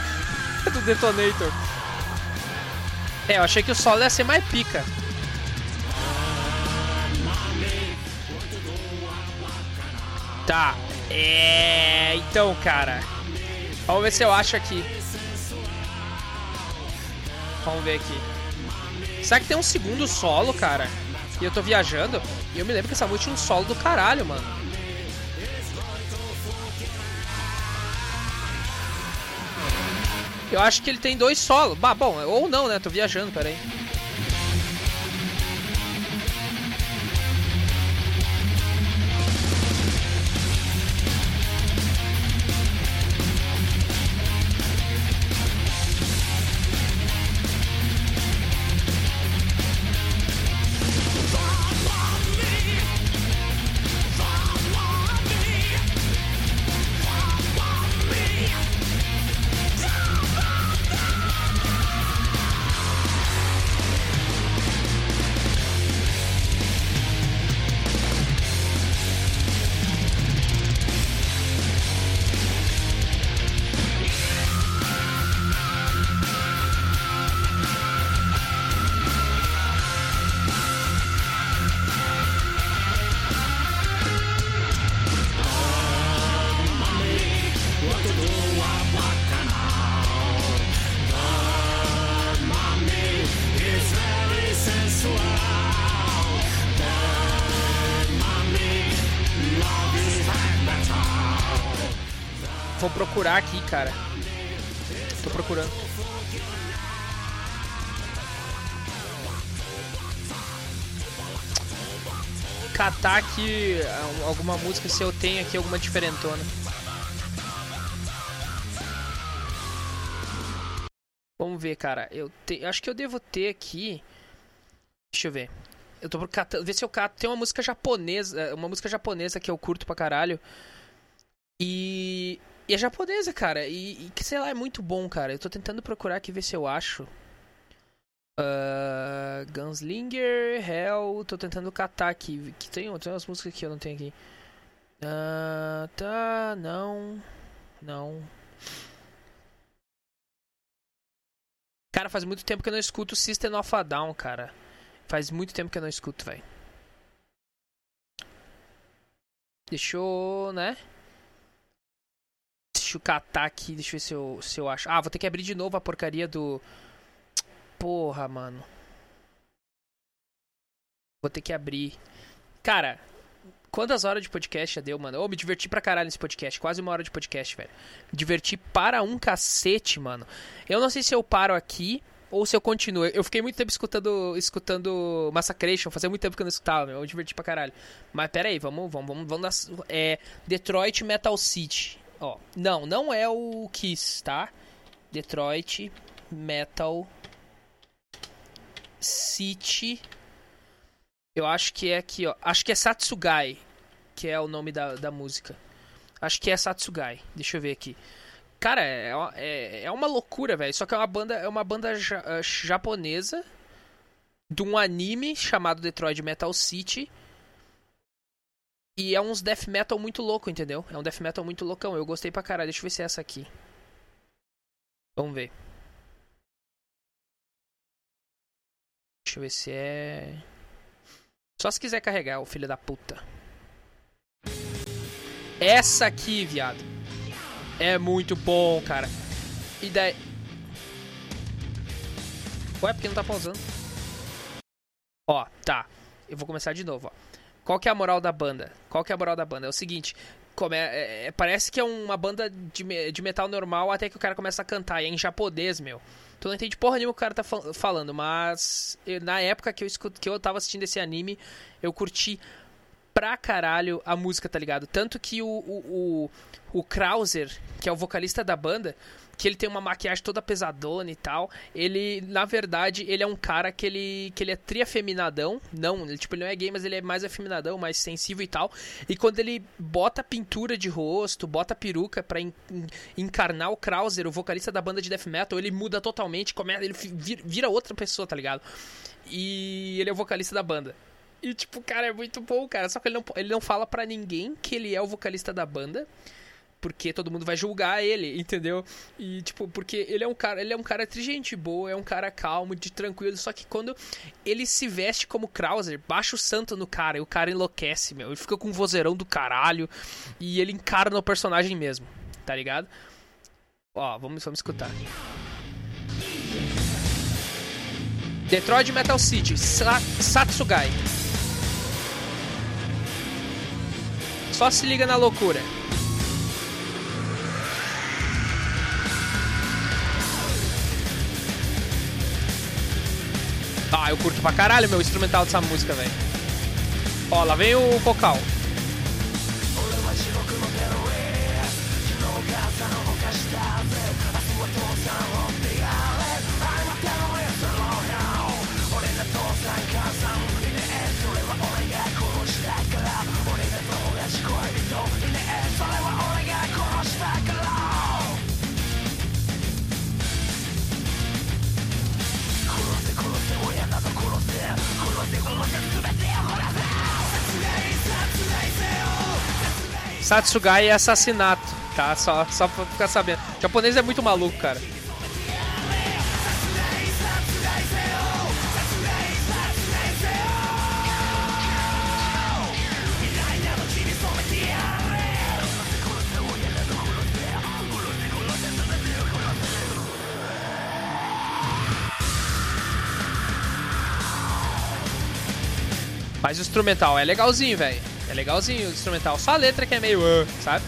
do detonator. É, eu achei que o solo ia ser mais pica. Tá. É. Então, cara. Vamos ver se eu acho aqui. Vamos ver aqui. Será que tem um segundo solo, cara? E eu tô viajando? E eu me lembro que essa música tinha um solo do caralho, mano. Eu acho que ele tem dois solos. Bah, bom, ou não, né? Tô viajando, peraí. Cara. Tô procurando. Catar aqui ah, alguma música se eu tenho aqui alguma diferentona. Vamos ver, cara. Eu te... acho que eu devo ter aqui. Deixa eu ver. Eu tô catando. Ver se eu cato. Tem uma música japonesa. Uma música japonesa que eu curto pra caralho. E. E é japonesa, cara. E, que sei lá, é muito bom, cara. Eu tô tentando procurar aqui ver se eu acho. Uh, Gunslinger, Hell. Tô tentando catar aqui. Que tem, tem umas músicas que eu não tenho aqui. Ah, tá. Não. Não. Cara, faz muito tempo que eu não escuto System of a Down, cara. Faz muito tempo que eu não escuto, velho. Deixa eu, né? Deixa eu catar aqui, deixa eu ver se eu, se eu acho. Ah, vou ter que abrir de novo a porcaria do. Porra, mano. Vou ter que abrir. Cara, quantas horas de podcast já deu, mano? Ô, me diverti pra caralho nesse podcast. Quase uma hora de podcast, velho. Me diverti para um cacete, mano. Eu não sei se eu paro aqui ou se eu continuo. Eu fiquei muito tempo escutando, escutando Massacration, fazia muito tempo que eu não escutava, meu. Eu me diverti pra caralho. Mas pera aí, vamos, vamos, vamos, vamos é, Detroit Metal City. Ó, não, não é o Kiss, tá? Detroit Metal City. Eu acho que é aqui, ó. Acho que é Satsugai, que é o nome da, da música. Acho que é Satsugai. Deixa eu ver aqui. Cara, é, é, é uma loucura, velho. Só que é uma banda, é uma banda ja, uh, japonesa de um anime chamado Detroit Metal City. E é uns death metal muito louco, entendeu? É um death metal muito loucão. Eu gostei pra caralho. Deixa eu ver se é essa aqui. Vamos ver. Deixa eu ver se é. Só se quiser carregar, o filho da puta. Essa aqui, viado. É muito bom, cara. E daí. Ué, porque não tá pausando? Ó, tá. Eu vou começar de novo, ó. Qual que é a moral da banda? Qual que é a moral da banda? É o seguinte. Come... É, é, parece que é uma banda de, de metal normal até que o cara começa a cantar. E é em japonês, meu. Tu não entende porra nenhuma o cara tá fal falando, mas eu, na época que eu, escut... que eu tava assistindo esse anime, eu curti pra caralho a música, tá ligado? Tanto que o, o, o, o Krauser, que é o vocalista da banda, que ele tem uma maquiagem toda pesadona e tal, ele, na verdade, ele é um cara que ele, que ele é triafeminadão, não, ele, tipo, ele não é gay, mas ele é mais afeminadão, mais sensível e tal, e quando ele bota pintura de rosto, bota peruca pra en, en, encarnar o Krauser, o vocalista da banda de death metal, ele muda totalmente, começa, ele vira, outra pessoa, tá ligado? E ele é o vocalista da banda. E, tipo, cara, é muito bom, cara. Só que ele não, ele não fala pra ninguém que ele é o vocalista da banda. Porque todo mundo vai julgar ele, entendeu? E tipo, porque ele é um cara, ele é um cara de gente boa, é um cara calmo, de tranquilo, só que quando ele se veste como Krauser, baixa o santo no cara e o cara enlouquece, meu. Ele fica com um vozeirão do caralho e ele encarna o personagem mesmo, tá ligado? Ó, vamos, vamos escutar. Detroit Metal City, Sa Satsugai. Só se liga na loucura. Ah, eu curto pra caralho meu instrumental dessa música, velho. Ó, lá vem o vocal. Satsugai é assassinato, tá? Só, só pra ficar sabendo. O japonês é muito maluco, cara. Mas instrumental é legalzinho, velho. É legalzinho o instrumental. Só a letra que é meio. uh, sabe?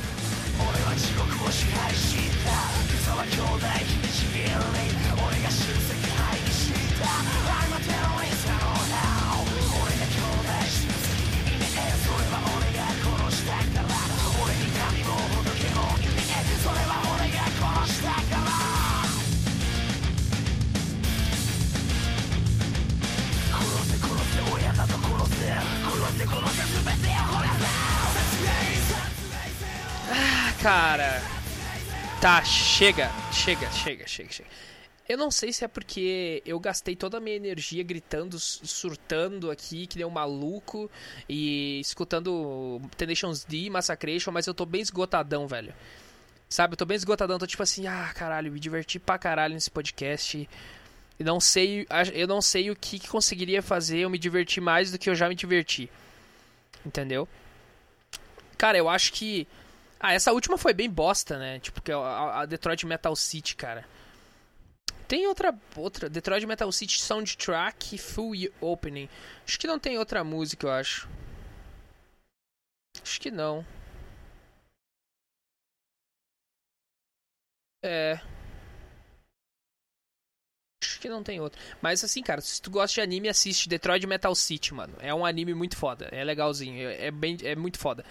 Chega, chega, chega, chega, chega. Eu não sei se é porque eu gastei toda a minha energia gritando, su- surtando aqui, que nem um maluco, e escutando Tenations D, Massacration, mas eu tô bem esgotadão, velho. Sabe, eu tô bem esgotadão, tô tipo assim, ah, caralho, me diverti pra caralho nesse podcast. E não sei, eu não sei o que, que conseguiria fazer eu me divertir mais do que eu já me diverti. Entendeu? Cara, eu acho que. Ah, essa última foi bem bosta, né? Tipo, que é a, a Detroit Metal City, cara. Tem outra, outra. Detroit Metal City Soundtrack Full Opening. Acho que não tem outra música, eu acho. Acho que não. É. Acho que não tem outra. Mas assim, cara, se tu gosta de anime, assiste Detroit Metal City, mano. É um anime muito foda. É legalzinho. É, é bem, é muito foda.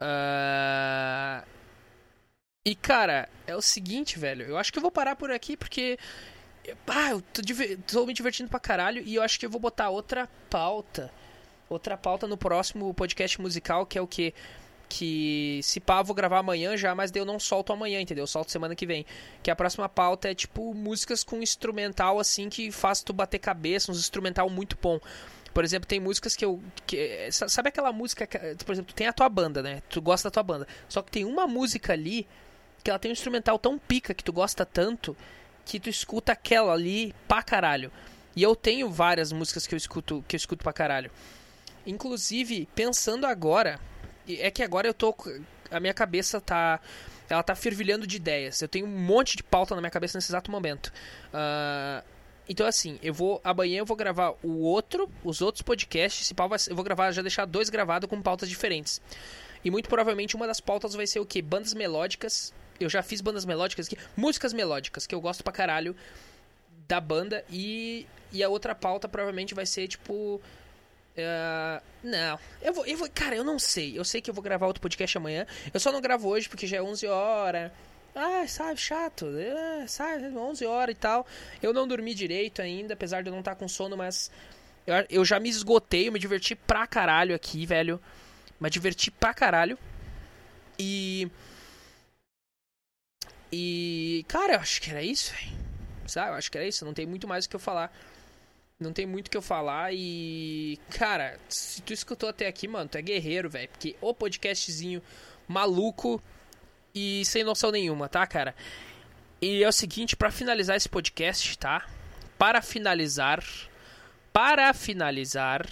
Ah, E, cara, é o seguinte, velho. Eu acho que eu vou parar por aqui porque. Ah, eu tô, diver- tô me divertindo pra caralho e eu acho que eu vou botar outra pauta. Outra pauta no próximo podcast musical, que é o quê? Que se pá, vou gravar amanhã já, mas eu não solto amanhã, entendeu? Eu solto semana que vem. Que a próxima pauta é tipo músicas com instrumental assim que faz tu bater cabeça, uns instrumental muito bom. Por exemplo, tem músicas que eu. Que, sa- sabe aquela música. que- por exemplo, tem a tua banda, né? Tu gosta da tua banda. Só que tem uma música ali que ela tem um instrumental tão pica que tu gosta tanto que tu escuta aquela ali pra caralho. E eu tenho várias músicas que eu escuto que eu escuto pra caralho. Inclusive, pensando agora, é que agora eu tô a minha cabeça tá ela tá fervilhando de ideias. Eu tenho um monte de pauta na minha cabeça nesse exato momento. Ah, então assim, eu vou amanhã eu vou gravar o outro, os outros podcasts, pau vai eu vou gravar, já deixar dois gravados com pautas diferentes. E muito provavelmente uma das pautas vai ser o que? Bandas melódicas. Eu já fiz bandas melódicas aqui, músicas melódicas que eu gosto pra caralho da banda e e a outra pauta provavelmente vai ser tipo ah, não, eu vou, eu vou, cara, eu não sei. Eu sei que eu vou gravar outro podcast amanhã. Eu só não gravo hoje porque já é 11 horas. Ah, sabe, chato. É, sabe, 11 horas e tal. Eu não dormi direito ainda, apesar de eu não estar com sono, mas eu, eu já me esgotei, eu me diverti pra caralho aqui, velho. Me diverti pra caralho. E. E. Cara, eu acho que era isso, velho. Sabe, eu acho que era isso. Não tem muito mais o que eu falar. Não tem muito o que eu falar e. Cara, se tu escutou até aqui, mano, tu é guerreiro, velho. Porque o podcastzinho maluco e sem noção nenhuma, tá, cara? E é o seguinte, pra finalizar esse podcast, tá? Para finalizar, para finalizar,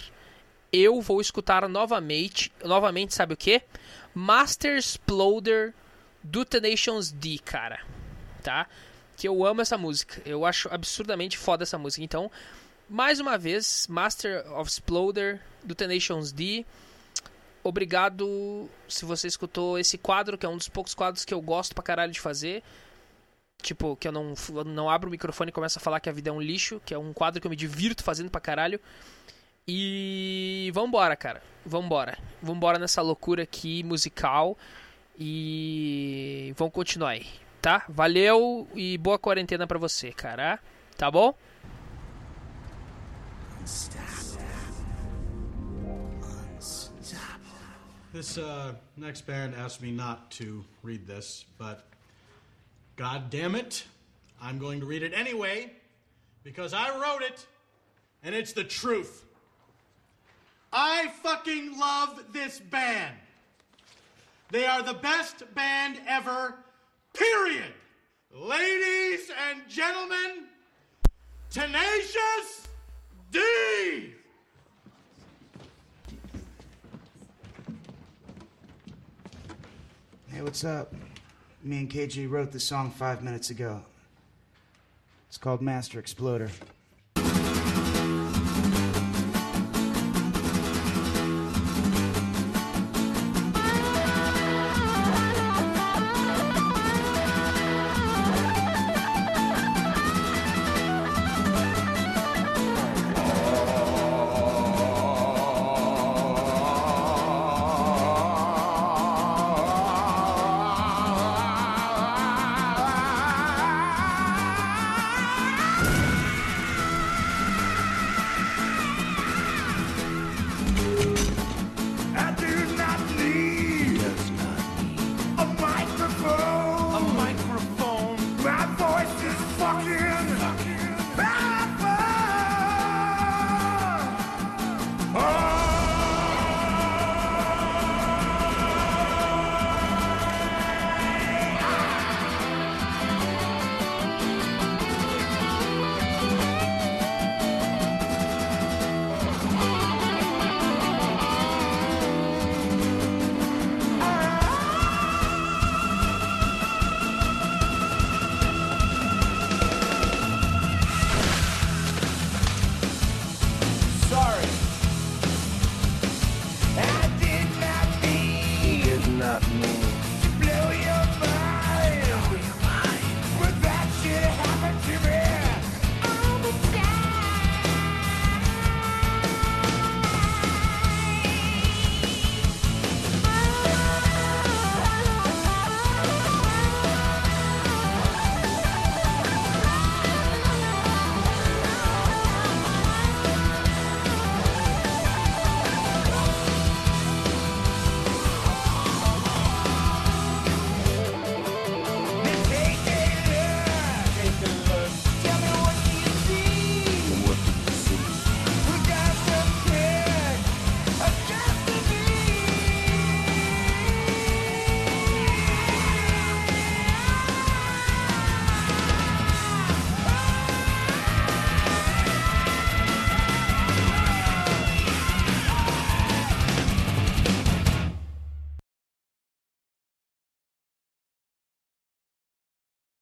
eu vou escutar novamente, novamente, sabe o que? Master Exploder do Tenacious D, cara, tá? Que eu amo essa música, eu acho absurdamente foda essa música. Então, mais uma vez, Master of Exploder do Tenacious D. Obrigado se você escutou esse quadro, que é um dos poucos quadros que eu gosto pra caralho de fazer. Tipo, que eu não, eu não abro o microfone e começo a falar que a vida é um lixo, que é um quadro que eu me divirto fazendo pra caralho. E vambora, cara. Vambora. Vambora nessa loucura aqui musical. E vamos continuar aí, tá? Valeu e boa quarentena pra você, cara. Tá bom? This uh, next band asked me not to read this, but God damn it, I'm going to read it anyway because I wrote it and it's the truth. I fucking love this band. They are the best band ever, period. Ladies and gentlemen, Tenacious D! Hey, what's up? Me and KG wrote the song five minutes ago. It's called Master Exploder.